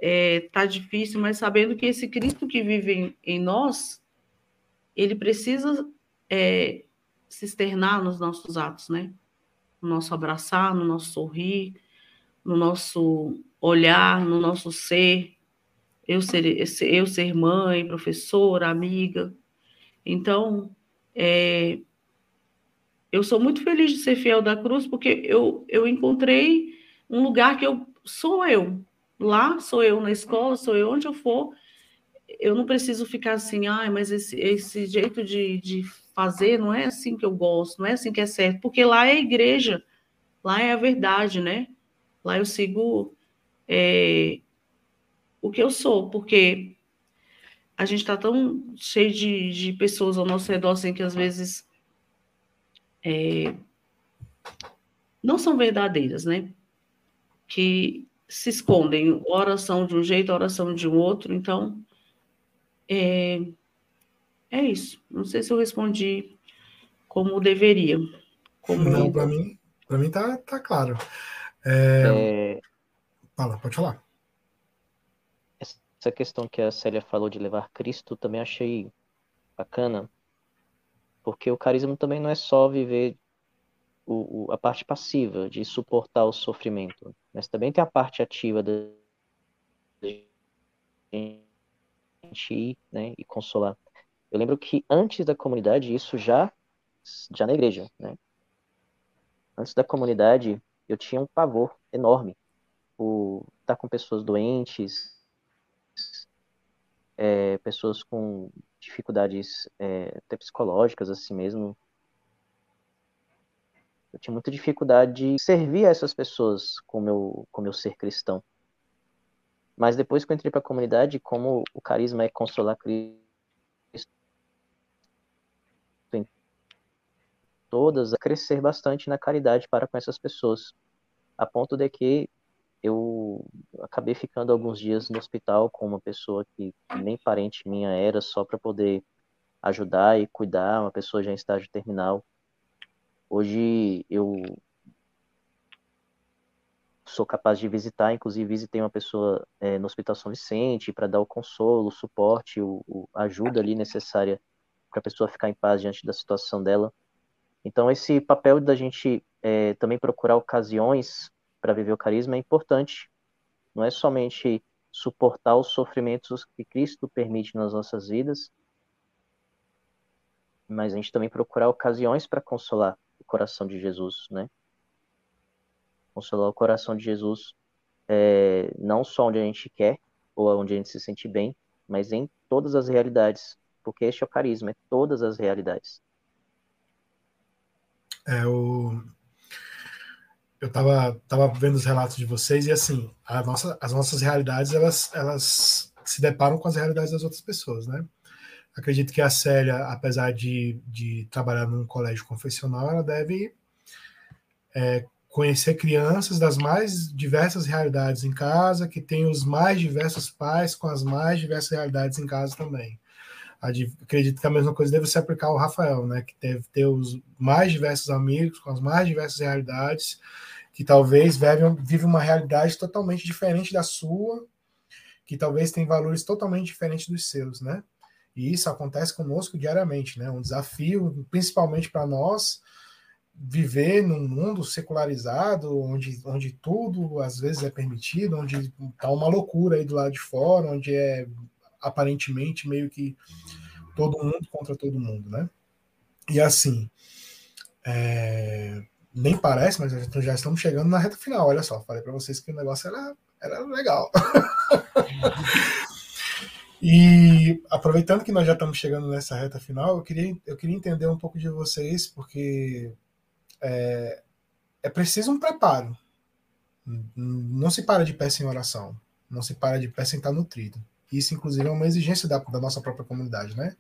é, tá difícil, mas sabendo que esse Cristo que vive em, em nós, ele precisa é, se externar nos nossos atos, né? No nosso abraçar, no nosso sorrir, no nosso olhar, no nosso ser. Eu ser, eu ser mãe, professora, amiga. Então, é, eu sou muito feliz de ser fiel da cruz, porque eu, eu encontrei um lugar que eu sou eu. Lá sou eu na escola, sou eu onde eu for. Eu não preciso ficar assim, ai, mas esse, esse jeito de, de fazer, não é assim que eu gosto, não é assim que é certo, porque lá é a igreja, lá é a verdade, né? Lá eu sigo é, o que eu sou, porque a gente está tão cheio de, de pessoas ao nosso redor, assim, que às vezes é, não são verdadeiras, né? Que se escondem, oração de um jeito, oração de um outro, então é, é isso. Não sei se eu respondi como deveria. Como... Não, para mim, para mim tá, tá claro. É... É... Fala, pode falar. Essa questão que a Célia falou de levar Cristo também achei bacana, porque o carisma também não é só viver o, o, a parte passiva de suportar o sofrimento, mas também tem a parte ativa da gente ir né, e consolar. Eu lembro que antes da comunidade, isso já, já na igreja, né? Antes da comunidade, eu tinha um pavor enorme por estar com pessoas doentes, é, pessoas com dificuldades é, até psicológicas, assim mesmo. Eu tinha muita dificuldade de servir a essas pessoas com meu, com meu ser cristão. Mas depois que eu entrei para a comunidade, como o carisma é consolar Cristo, todas a crescer bastante na caridade para com essas pessoas, a ponto de que eu acabei ficando alguns dias no hospital com uma pessoa que nem parente minha era, só para poder ajudar e cuidar, uma pessoa já em estágio terminal. Hoje eu sou capaz de visitar, inclusive visitei uma pessoa é, no Hospital São Vicente para dar o consolo, o suporte, o, o ajuda ali necessária para a pessoa ficar em paz diante da situação dela. Então esse papel da gente é, também procurar ocasiões para viver o carisma é importante. Não é somente suportar os sofrimentos que Cristo permite nas nossas vidas, mas a gente também procurar ocasiões para consolar coração de Jesus, né? Consolar o coração de Jesus é, não só onde a gente quer ou onde a gente se sente bem, mas em todas as realidades, porque este é o carisma, é todas as realidades. É o eu tava, tava vendo os relatos de vocês e assim, nossa, as nossas realidades elas, elas se deparam com as realidades das outras pessoas, né? Acredito que a Célia, apesar de, de trabalhar num colégio confessional, ela deve é, conhecer crianças das mais diversas realidades em casa, que tem os mais diversos pais com as mais diversas realidades em casa também. Acredito que a mesma coisa deve se aplicar ao Rafael, né? Que deve ter os mais diversos amigos com as mais diversas realidades, que talvez vive uma realidade totalmente diferente da sua, que talvez tem valores totalmente diferentes dos seus, né? E isso acontece conosco diariamente, né? Um desafio, principalmente para nós, viver num mundo secularizado, onde, onde tudo às vezes é permitido, onde está uma loucura aí do lado de fora, onde é aparentemente meio que todo mundo contra todo mundo, né? E assim, é, nem parece, mas já estamos chegando na reta final. Olha só, falei para vocês que o negócio era, era legal. E aproveitando que nós já estamos chegando nessa reta final, eu queria, eu queria entender um pouco de vocês, porque é, é preciso um preparo. Não se para de pé sem oração, não se para de pé sem estar nutrido. Isso, inclusive, é uma exigência da, da nossa própria comunidade, né?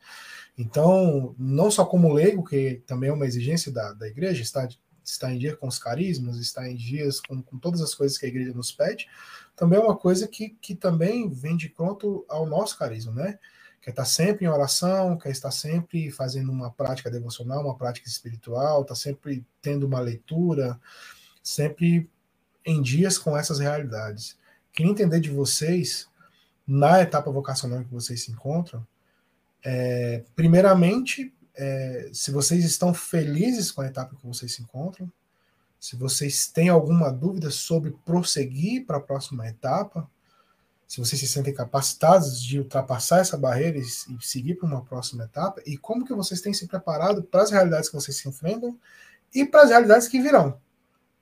Então, não só como leigo, que também é uma exigência da, da igreja, está está em dia com os carismas, está em dias com, com, todas as coisas que a igreja nos pede, também é uma coisa que, que também vem de pronto ao nosso carisma, né? Quer estar sempre em oração, quer estar sempre fazendo uma prática devocional, uma prática espiritual, está sempre tendo uma leitura, sempre em dias com essas realidades. Queria entender de vocês, na etapa vocacional que vocês se encontram, é, primeiramente, é, se vocês estão felizes com a etapa que vocês se encontram, se vocês têm alguma dúvida sobre prosseguir para a próxima etapa, se vocês se sentem capacitados de ultrapassar essa barreira e, e seguir para uma próxima etapa, e como que vocês têm se preparado para as realidades que vocês se enfrentam e para as realidades que virão,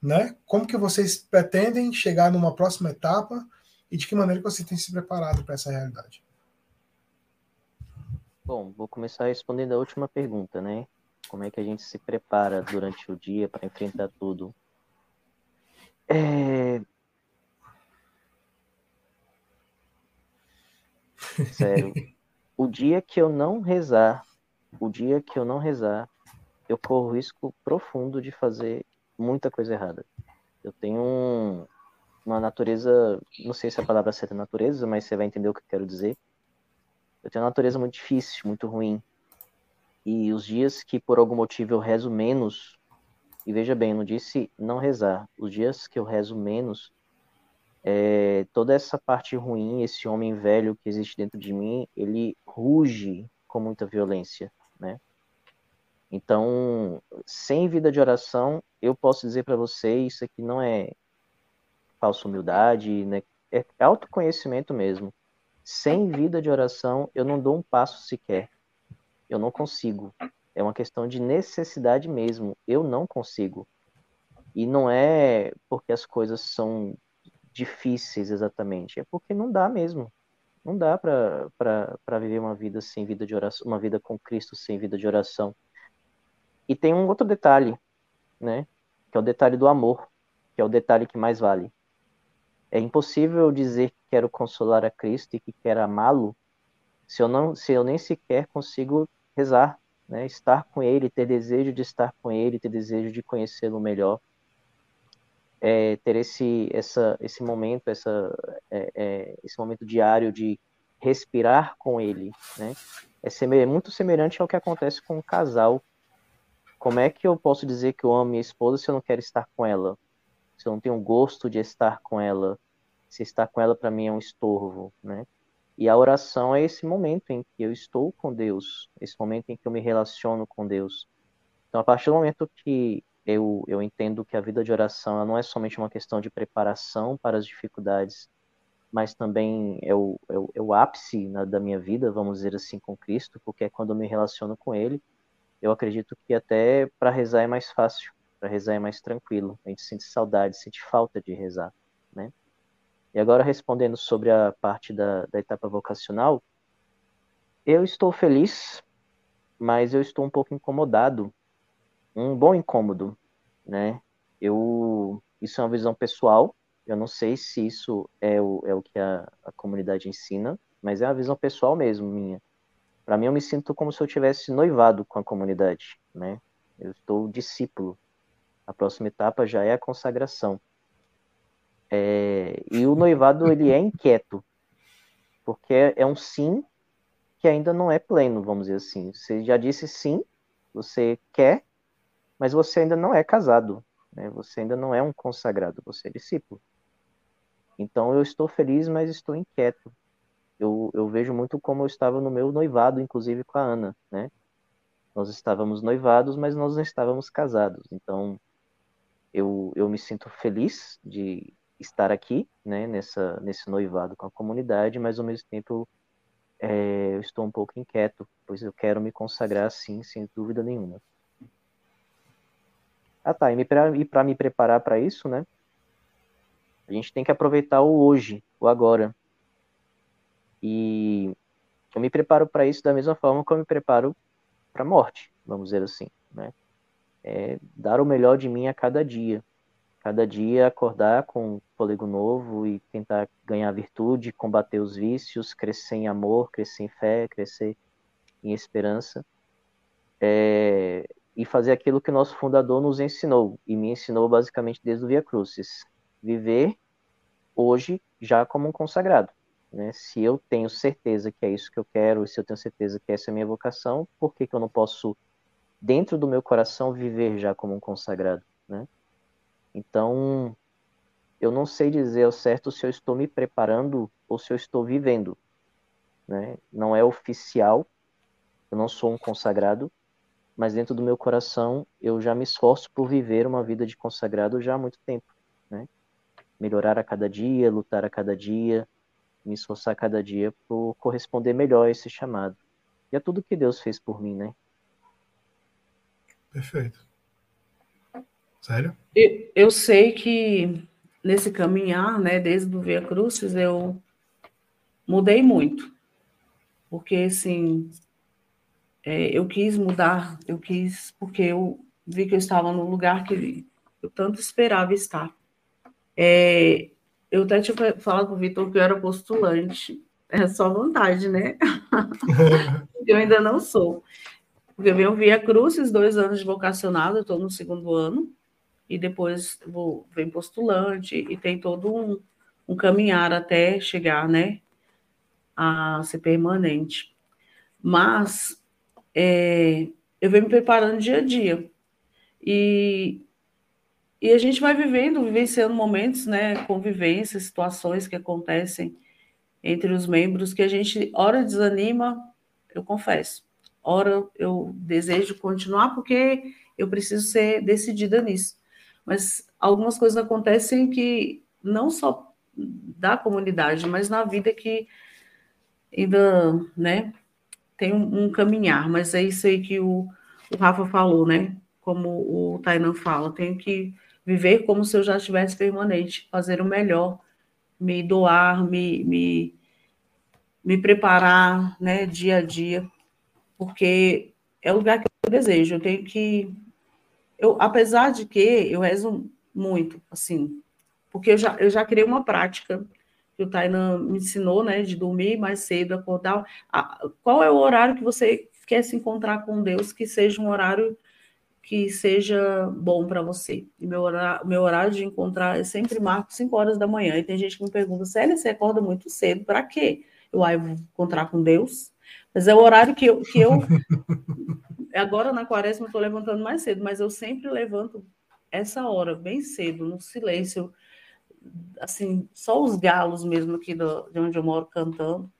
né? Como que vocês pretendem chegar numa próxima etapa e de que maneira que vocês têm se preparado para essa realidade? Bom, vou começar respondendo a última pergunta, né? Como é que a gente se prepara durante o dia para enfrentar tudo? É... Sério, o dia que eu não rezar, o dia que eu não rezar, eu corro risco profundo de fazer muita coisa errada. Eu tenho um, uma natureza, não sei se a palavra certa é natureza, mas você vai entender o que eu quero dizer eu tenho uma natureza muito difícil, muito ruim. E os dias que por algum motivo eu rezo menos, e veja bem, eu não disse não rezar, os dias que eu rezo menos, é, toda essa parte ruim, esse homem velho que existe dentro de mim, ele ruge com muita violência, né? Então, sem vida de oração, eu posso dizer para você, isso aqui não é falsa humildade, né? é autoconhecimento mesmo. Sem vida de oração, eu não dou um passo sequer. Eu não consigo. É uma questão de necessidade mesmo. Eu não consigo. E não é porque as coisas são difíceis exatamente, é porque não dá mesmo. Não dá para viver uma vida sem vida de oração, uma vida com Cristo sem vida de oração. E tem um outro detalhe, né? Que é o detalhe do amor, que é o detalhe que mais vale. É impossível dizer que quero consolar a Cristo e que quero amá-lo se eu não, se eu nem sequer consigo rezar, né? Estar com Ele, ter desejo de estar com Ele, ter desejo de conhecê-lo melhor. é, ter esse, essa, esse momento, essa, é, é, esse momento diário de respirar com ele, né? É semelhante, muito semelhante ao que acontece com um casal. Como é que eu posso dizer que eu amo minha esposa se eu não quero estar com ela? Eu não tenho gosto de estar com ela? Se estar com ela para mim é um estorvo, né? E a oração é esse momento em que eu estou com Deus, esse momento em que eu me relaciono com Deus. Então, a partir do momento que eu, eu entendo que a vida de oração não é somente uma questão de preparação para as dificuldades, mas também é o, é o, é o ápice na, da minha vida, vamos dizer assim, com Cristo, porque é quando eu me relaciono com Ele, eu acredito que até para rezar é mais fácil, para rezar é mais tranquilo, a gente sente saudade, sente falta de rezar, né? E agora respondendo sobre a parte da, da etapa vocacional, eu estou feliz, mas eu estou um pouco incomodado, um bom incômodo, né? Eu, isso é uma visão pessoal, eu não sei se isso é o, é o que a, a comunidade ensina, mas é uma visão pessoal mesmo minha. Para mim, eu me sinto como se eu tivesse noivado com a comunidade, né? Eu estou discípulo. A próxima etapa já é a consagração. É, e o noivado ele é inquieto, porque é, um sim que ainda não é pleno, vamos dizer assim. Você já disse sim, você quer, mas você ainda não é casado, né? Você ainda não é um consagrado, você é discípulo. Então eu estou feliz, mas estou inquieto. Eu, eu vejo muito como eu estava no meu noivado, inclusive com a Ana, né? Nós estávamos noivados, mas nós não estávamos casados. Então eu, eu me sinto feliz de estar aqui, né? Nessa, nesse noivado com a comunidade, mas ao mesmo tempo é, eu estou um pouco inquieto, pois eu quero me consagrar sim, sem dúvida nenhuma. Ah tá, e para me preparar para isso, né? A gente tem que aproveitar o hoje, o agora. E eu me preparo para isso da mesma forma que eu me preparo para a morte, vamos dizer assim, né? É dar o melhor de mim a cada dia. Cada dia acordar com um fôlego novo e tentar ganhar virtude, combater os vícios, crescer em amor, crescer em fé, crescer em esperança. É, e fazer aquilo que o nosso fundador nos ensinou, e me ensinou basicamente desde o Via Crucis, viver hoje já como um consagrado. Né? Se eu tenho certeza que é isso que eu quero, se eu tenho certeza que essa é a minha vocação, por que, que eu não posso, dentro do meu coração, viver já como um consagrado? Né? Então, eu não sei dizer ao certo se eu estou me preparando ou se eu estou vivendo. Né? Não é oficial, eu não sou um consagrado, mas dentro do meu coração eu já me esforço por viver uma vida de consagrado já há muito tempo, né? Melhorar a cada dia, lutar a cada dia, me esforçar a cada dia por corresponder melhor a esse chamado. E é tudo que Deus fez por mim, né? Perfeito. Sério? Eu, eu sei que nesse caminhar, né, desde o Via Crucis, eu mudei muito. Porque, assim, é, eu quis mudar, eu quis, porque eu vi que eu estava no lugar que eu tanto esperava estar. É, eu até tinha falado para o Vitor que eu era postulante. É só vontade, né? eu ainda não sou. Porque eu venho via Cruzes, dois anos de vocacionado, eu estou no segundo ano, e depois vou, vem postulante, e tem todo um, um caminhar até chegar, né, a ser permanente. Mas é, eu venho me preparando dia a dia. E, e a gente vai vivendo, vivenciando momentos, né, convivências, situações que acontecem entre os membros que a gente, ora desanima, eu confesso, ora eu desejo continuar porque eu preciso ser decidida nisso. Mas algumas coisas acontecem que não só da comunidade, mas na vida que ainda, né, tem um, um, caminhar, mas é isso aí que o, o Rafa falou, né? Como o Tainan fala, tenho que viver como se eu já estivesse permanente, fazer o melhor, me doar, me, me, me preparar, né, dia a dia, porque é o lugar que eu desejo. Eu tenho que, eu, apesar de que eu rezo muito, assim, porque eu já, eu já criei uma prática que o Tainan me ensinou, né, de dormir mais cedo, acordar. qual é o horário que você quer se encontrar com Deus que seja um horário que seja bom para você. E meu horário, meu horário de encontrar é sempre marco 5 horas da manhã. E tem gente que me pergunta, Célia, você acorda muito cedo, para quê? Eu, ah, vou encontrar com Deus. Mas é o horário que eu. Que eu agora na quaresma eu estou levantando mais cedo, mas eu sempre levanto essa hora, bem cedo, no silêncio, assim, só os galos mesmo aqui do, de onde eu moro cantando.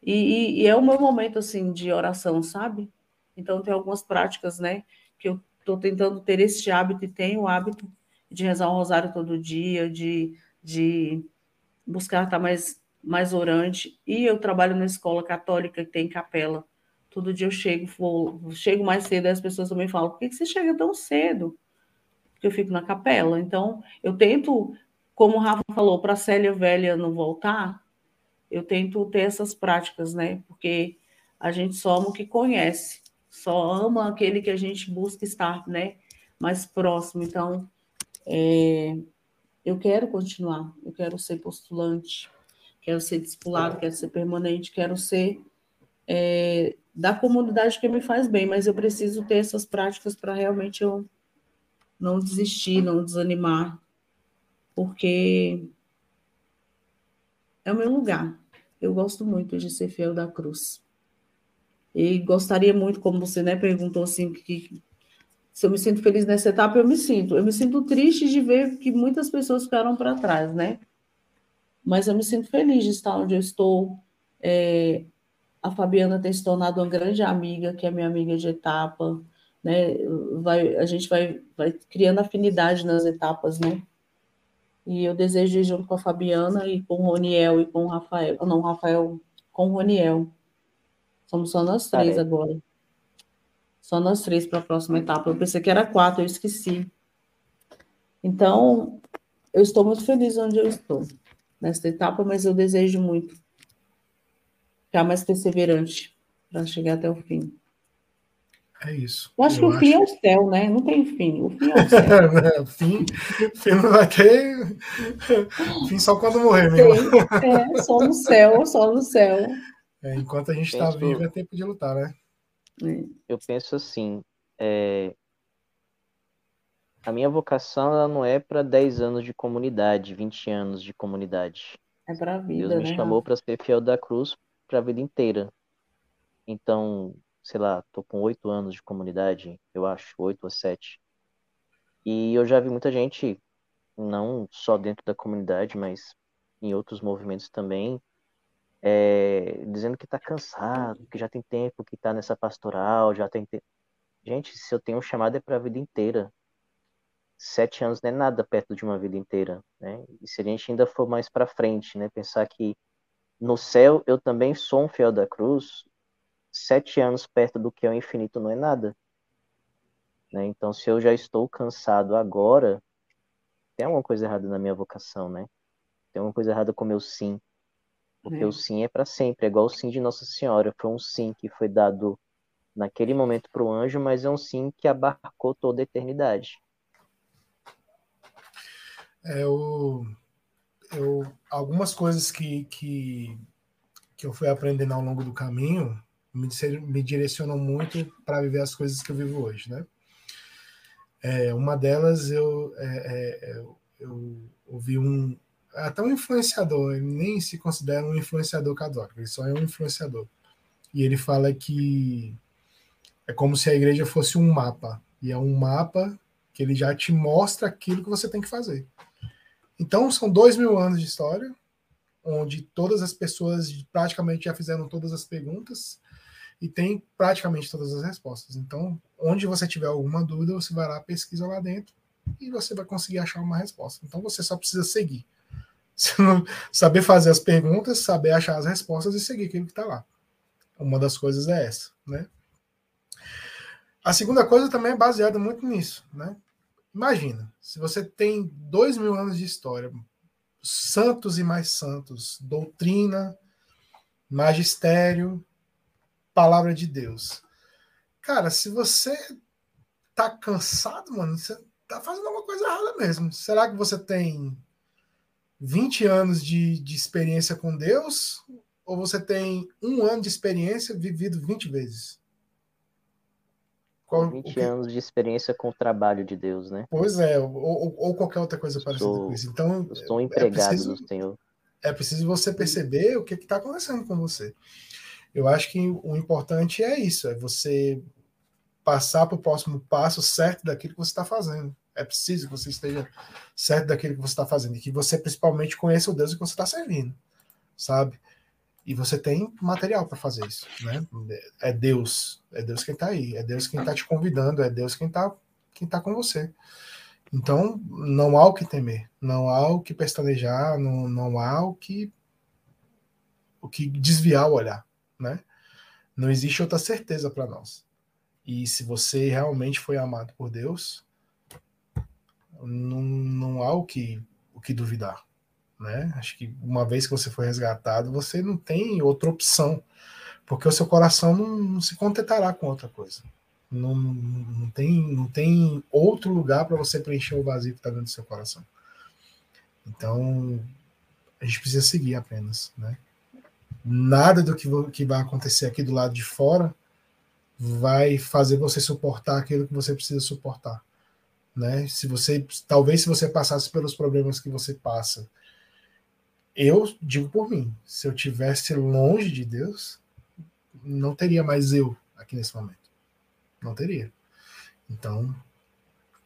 E, e, e, é o meu momento, assim, de oração, sabe? Então, tem algumas práticas, né, que eu estou tentando ter esse hábito e tenho o hábito de rezar o rosário todo dia, de, de buscar estar mais, mais orante. E eu trabalho na escola católica que tem capela. Todo dia eu chego, vou, chego mais cedo e as pessoas também falam: por que você chega tão cedo? Porque eu fico na capela. Então, eu tento, como o Rafa falou, para a Célia Velha não voltar, eu tento ter essas práticas, né? Porque a gente só ama o que conhece só ama aquele que a gente busca estar né, mais próximo. Então, é, eu quero continuar, eu quero ser postulante, quero ser discipulado, quero ser permanente, quero ser é, da comunidade que me faz bem, mas eu preciso ter essas práticas para realmente eu não desistir, não desanimar, porque é o meu lugar. Eu gosto muito de ser fiel da cruz. E gostaria muito, como você né, perguntou assim, que, se eu me sinto feliz nessa etapa, eu me sinto. Eu me sinto triste de ver que muitas pessoas ficaram para trás, né? Mas eu me sinto feliz de estar onde eu estou. É, a Fabiana tem se tornado uma grande amiga, que é minha amiga de etapa, né? Vai, a gente vai, vai criando afinidade nas etapas, né? E eu desejo ir junto com a Fabiana e com o Roniel e com o Rafael. Não, Rafael, com o Roniel Somos só nós três agora. Só nós três para a próxima etapa. Eu pensei que era quatro, eu esqueci. Então, eu estou muito feliz onde eu estou nesta etapa, mas eu desejo muito ficar mais perseverante para chegar até o fim. É isso. Eu acho eu que o acho... fim é o céu, né? Não tem fim. O fim é o céu. fim, fim não vai ter. fim só quando morrer mesmo. é, só no céu, só no céu. É, enquanto a gente está vivo, é tempo de lutar, né? É. Eu penso assim, é... a minha vocação ela não é para 10 anos de comunidade, 20 anos de comunidade. É para a vida, Deus me né? chamou para ser fiel da cruz para a vida inteira. Então, sei lá, tô com oito anos de comunidade, eu acho, oito ou sete. E eu já vi muita gente, não só dentro da comunidade, mas em outros movimentos também, é, dizendo que está cansado, que já tem tempo que está nessa pastoral, já tem tempo. Gente, se eu tenho um chamado é para a vida inteira. Sete anos não é nada perto de uma vida inteira, né? E se a gente ainda for mais para frente, né, pensar que no céu eu também sou um fiel da cruz, sete anos perto do que é o infinito não é nada. Né? Então, se eu já estou cansado agora, tem alguma coisa errada na minha vocação, né? Tem alguma coisa errada com o meu sim. Porque é. o sim é para sempre, é igual o sim de Nossa Senhora. Foi um sim que foi dado naquele momento para o anjo, mas é um sim que abarcou toda a eternidade. É, eu, eu, algumas coisas que, que, que eu fui aprendendo ao longo do caminho me, me direcionam muito para viver as coisas que eu vivo hoje, né? É, uma delas eu, é, é, eu, eu ouvi um, até um influenciador, ele nem se considera um influenciador católico, ele só é um influenciador. E ele fala que é como se a igreja fosse um mapa, e é um mapa que ele já te mostra aquilo que você tem que fazer. Então, são dois mil anos de história, onde todas as pessoas praticamente já fizeram todas as perguntas e tem praticamente todas as respostas. Então, onde você tiver alguma dúvida, você vai lá, pesquisa lá dentro e você vai conseguir achar uma resposta. Então, você só precisa seguir. saber fazer as perguntas, saber achar as respostas e seguir aquilo que está lá. Uma das coisas é essa, né? A segunda coisa também é baseada muito nisso, né? Imagina, se você tem dois mil anos de história, santos e mais santos, doutrina, magistério, palavra de Deus. Cara, se você tá cansado, mano, você tá fazendo alguma coisa errada mesmo. Será que você tem 20 anos de, de experiência com Deus ou você tem um ano de experiência vivido 20 vezes? Qual, 20 anos de experiência com o trabalho de Deus, né? Pois é, ou, ou, ou qualquer outra coisa parecida sou, com isso. Então, eu sou um empregado é preciso, do Senhor. É preciso você perceber o que está acontecendo com você. Eu acho que o importante é isso, é você passar para o próximo passo certo daquilo que você está fazendo. É preciso que você esteja certo daquilo que você está fazendo e que você principalmente conheça o Deus que você está servindo, sabe? E você tem material para fazer isso, né? É Deus, é Deus quem está aí, é Deus quem está te convidando, é Deus quem está quem tá com você. Então, não há o que temer, não há o que pestanejar, não, não há o que o que desviar o olhar, né? Não existe outra certeza para nós. E se você realmente foi amado por Deus, não, não há o que, o que duvidar. Né? Acho que uma vez que você foi resgatado, você não tem outra opção, porque o seu coração não, não se contentará com outra coisa. Não, não, tem, não tem outro lugar para você preencher o vazio que está dentro do seu coração. Então, a gente precisa seguir apenas. Né? Nada do que, que vai acontecer aqui do lado de fora vai fazer você suportar aquilo que você precisa suportar, né? Se você, talvez se você passasse pelos problemas que você passa, eu digo por mim, se eu tivesse longe de Deus, não teria mais eu aqui nesse momento, não teria. Então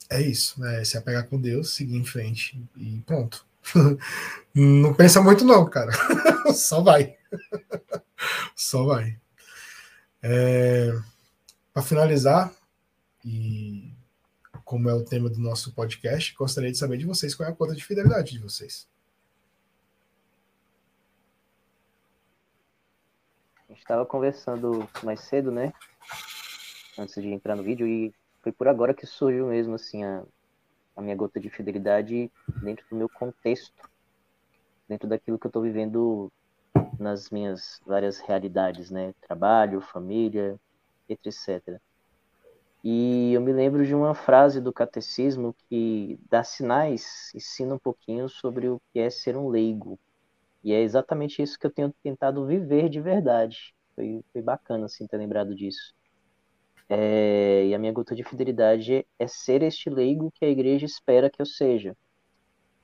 é isso, né? Se apegar com Deus, seguir em frente e pronto. não pensa muito não, cara. Só vai. Só vai. É... Para finalizar, e como é o tema do nosso podcast, gostaria de saber de vocês qual é a conta de fidelidade de vocês. A gente estava conversando mais cedo, né? Antes de entrar no vídeo, e foi por agora que surgiu mesmo assim a, a minha gota de fidelidade dentro do meu contexto, dentro daquilo que eu estou vivendo nas minhas várias realidades, né? Trabalho, família, etc. E eu me lembro de uma frase do catecismo que dá sinais, ensina um pouquinho sobre o que é ser um leigo. E é exatamente isso que eu tenho tentado viver de verdade. Foi, foi bacana assim, ter lembrado disso. É, e a minha gota de fidelidade é ser este leigo que a igreja espera que eu seja.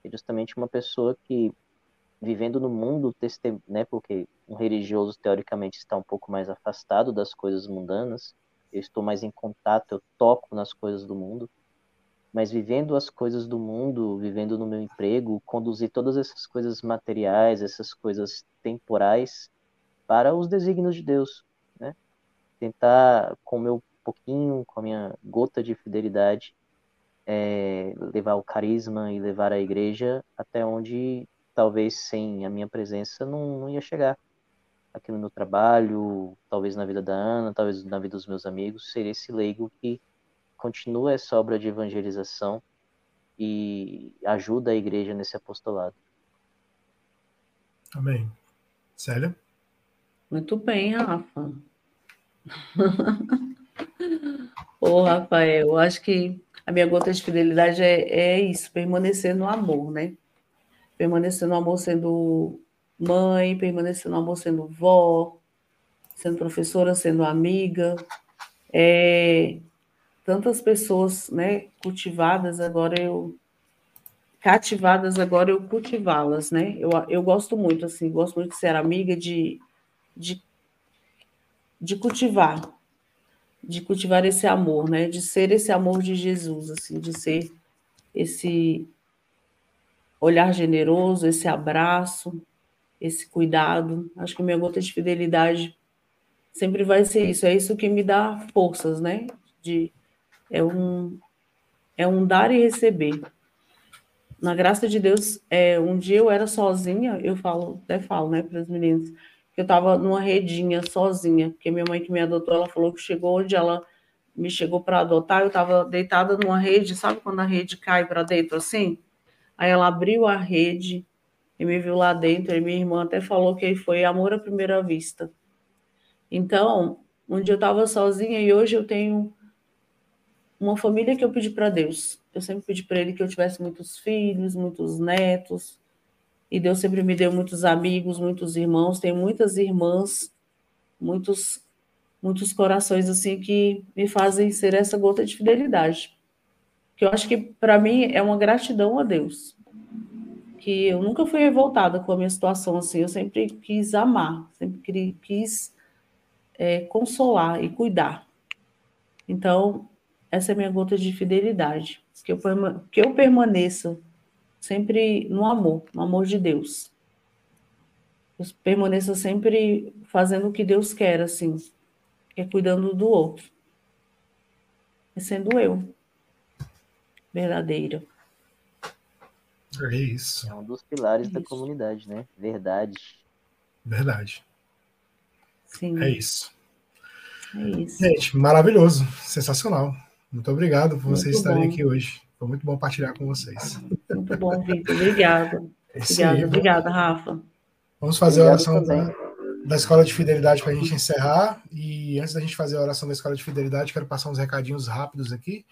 É justamente uma pessoa que, vivendo no mundo, né, porque um religioso teoricamente está um pouco mais afastado das coisas mundanas, eu estou mais em contato, eu toco nas coisas do mundo, mas vivendo as coisas do mundo, vivendo no meu emprego, conduzir todas essas coisas materiais, essas coisas temporais para os desígnios de Deus, né? Tentar com o meu pouquinho, com a minha gota de fidelidade, é, levar o carisma e levar a igreja até onde talvez sem a minha presença não, não ia chegar aqui no meu trabalho, talvez na vida da Ana, talvez na vida dos meus amigos, ser esse leigo que continua essa obra de evangelização e ajuda a igreja nesse apostolado. Amém. Célia? Muito bem, Rafa. Ô, Rafael, eu acho que a minha gota de fidelidade é, é isso, permanecer no amor, né? Permanecer no amor sendo mãe, permanecer no amor sendo vó, sendo professora, sendo amiga. É, tantas pessoas né, cultivadas, agora eu. cativadas, agora eu cultivá-las, né? Eu, eu gosto muito, assim, gosto muito de ser amiga, de, de, de cultivar, de cultivar esse amor, né? De ser esse amor de Jesus, assim, de ser esse olhar generoso, esse abraço, esse cuidado. Acho que minha gota de fidelidade sempre vai ser isso. É isso que me dá forças, né? De é um é um dar e receber. Na graça de Deus, é, um dia eu era sozinha, eu falo, até falo, né, para as meninas, que eu estava numa redinha sozinha, porque minha mãe que me adotou, ela falou que chegou onde ela me chegou para adotar, eu estava deitada numa rede, sabe quando a rede cai para dentro assim? Aí ela abriu a rede, e me viu lá dentro, e minha irmã até falou que foi amor à primeira vista. Então, um eu estava sozinha e hoje eu tenho uma família que eu pedi para Deus. Eu sempre pedi para Ele que eu tivesse muitos filhos, muitos netos, e Deus sempre me deu muitos amigos, muitos irmãos. Tenho muitas irmãs, muitos muitos corações assim que me fazem ser essa gota de fidelidade. Que eu acho que para mim é uma gratidão a Deus. Que eu nunca fui revoltada com a minha situação assim, eu sempre quis amar, sempre quis é, consolar e cuidar. Então, essa é a minha gota de fidelidade, que eu, que eu permaneça sempre no amor, no amor de Deus. Eu permaneça sempre fazendo o que Deus quer, assim, é cuidando do outro. E sendo eu, verdadeira. É isso. É um dos pilares é da comunidade, né? Verdade. Verdade. Sim. É isso. É isso. Gente, maravilhoso, sensacional. Muito obrigado por Muito vocês estarem bom. aqui hoje. Foi muito bom partilhar com vocês. Muito bom, Vitor. Obrigada. É Obrigada, aí. obrigada, Rafa. Vamos fazer a Obrigado oração também. da, da Escola de Fidelidade para a gente encerrar. E antes da gente fazer a oração da Escola de Fidelidade, quero passar uns recadinhos rápidos aqui.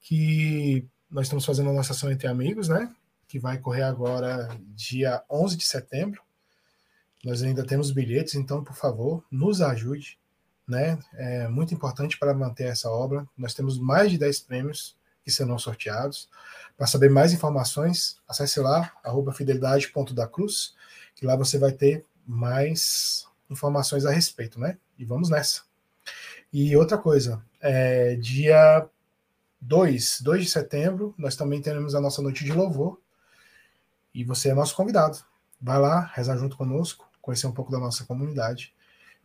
Que nós estamos fazendo a nossa ação entre amigos, né? Que vai correr agora dia 11 de setembro. Nós ainda temos bilhetes, então, por favor, nos ajude. Né? É muito importante para manter essa obra. Nós temos mais de 10 prêmios que serão sorteados. Para saber mais informações, acesse lá, arroba fidelidade.dacruz, que lá você vai ter mais informações a respeito, né? E vamos nessa. E outra coisa, é, dia 2, 2 de setembro, nós também teremos a nossa noite de louvor. E você é nosso convidado. Vai lá, rezar junto conosco, conhecer um pouco da nossa comunidade.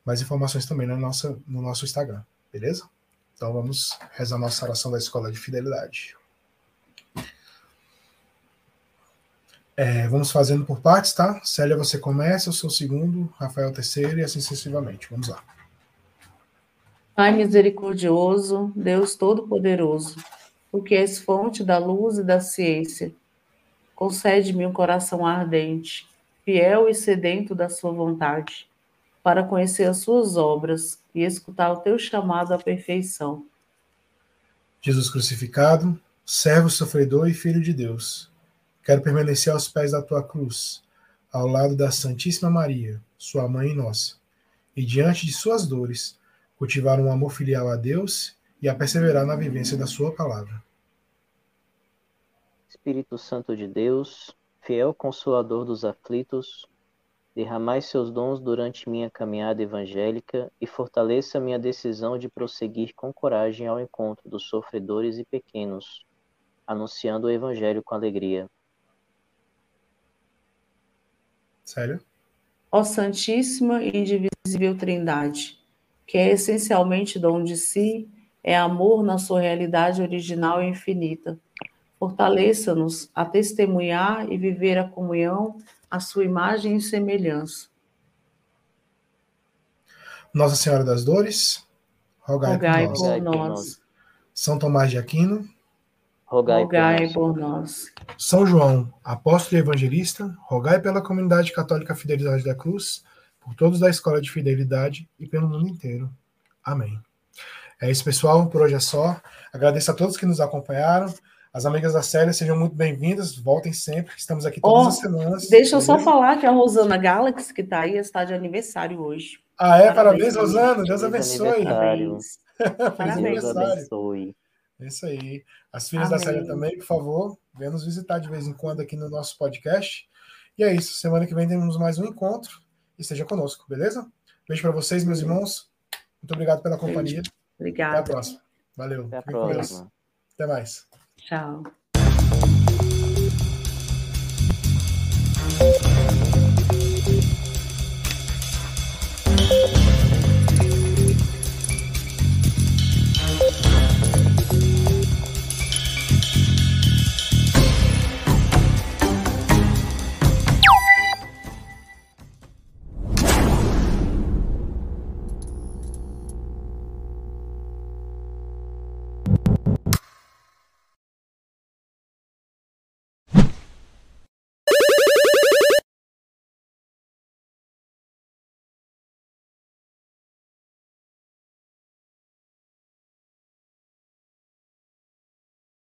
Mais informações também na nossa, no nosso Instagram, beleza? Então vamos rezar nossa oração da Escola de Fidelidade. É, vamos fazendo por partes, tá? Célia, você começa, o seu segundo, Rafael terceiro e assim sucessivamente. Vamos lá. Pai misericordioso, Deus Todo-Poderoso, tu que és fonte da luz e da ciência, concede-me um coração ardente, fiel e sedento da sua vontade, para conhecer as suas obras e escutar o teu chamado à perfeição. Jesus crucificado, servo sofredor e filho de Deus, quero permanecer aos pés da tua cruz, ao lado da Santíssima Maria, sua mãe e nossa, e diante de suas dores, cultivar um amor filial a Deus e a perseverar na vivência da sua palavra. Espírito Santo de Deus, fiel consolador dos aflitos, derramai seus dons durante minha caminhada evangélica e fortaleça minha decisão de prosseguir com coragem ao encontro dos sofredores e pequenos, anunciando o evangelho com alegria. Sério? Ó Santíssima e Indivisível Trindade, que é essencialmente dom de si, é amor na sua realidade original e infinita. Fortaleça-nos a testemunhar e viver a comunhão, a sua imagem e semelhança. Nossa Senhora das Dores, rogai, Rogai por nós. por nós. São Tomás de Aquino, Rogai, Rogai por nós. por nós. São João, apóstolo e evangelista, rogai pela comunidade católica Fidelidade da Cruz, por todos da Escola de Fidelidade e pelo mundo inteiro. Amém. É isso, pessoal. Por hoje é só. Agradeço a todos que nos acompanharam. As amigas da Célia, sejam muito bem-vindas. Voltem sempre. Estamos aqui todas Ó, as semanas. Deixa eu só beleza? falar que a Rosana Galaxy, que está aí, está de aniversário hoje. Ah, é? Parabéns, Parabéns, Rosana. Deus abençoe. aniversário. Parabéns. Feliz Parabéns. Deus abençoe. É isso aí. As filhas da Amém. Célia também, por favor, venham nos visitar de vez em quando aqui no nosso podcast. E é isso. Semana que vem temos mais um encontro. E esteja conosco, beleza? Beijo para vocês, meus irmãos. Muito obrigado pela companhia. Até a Obrigada. próxima. Valeu. Até a Fiquem com Deus. próxima. Até mais. Tchau.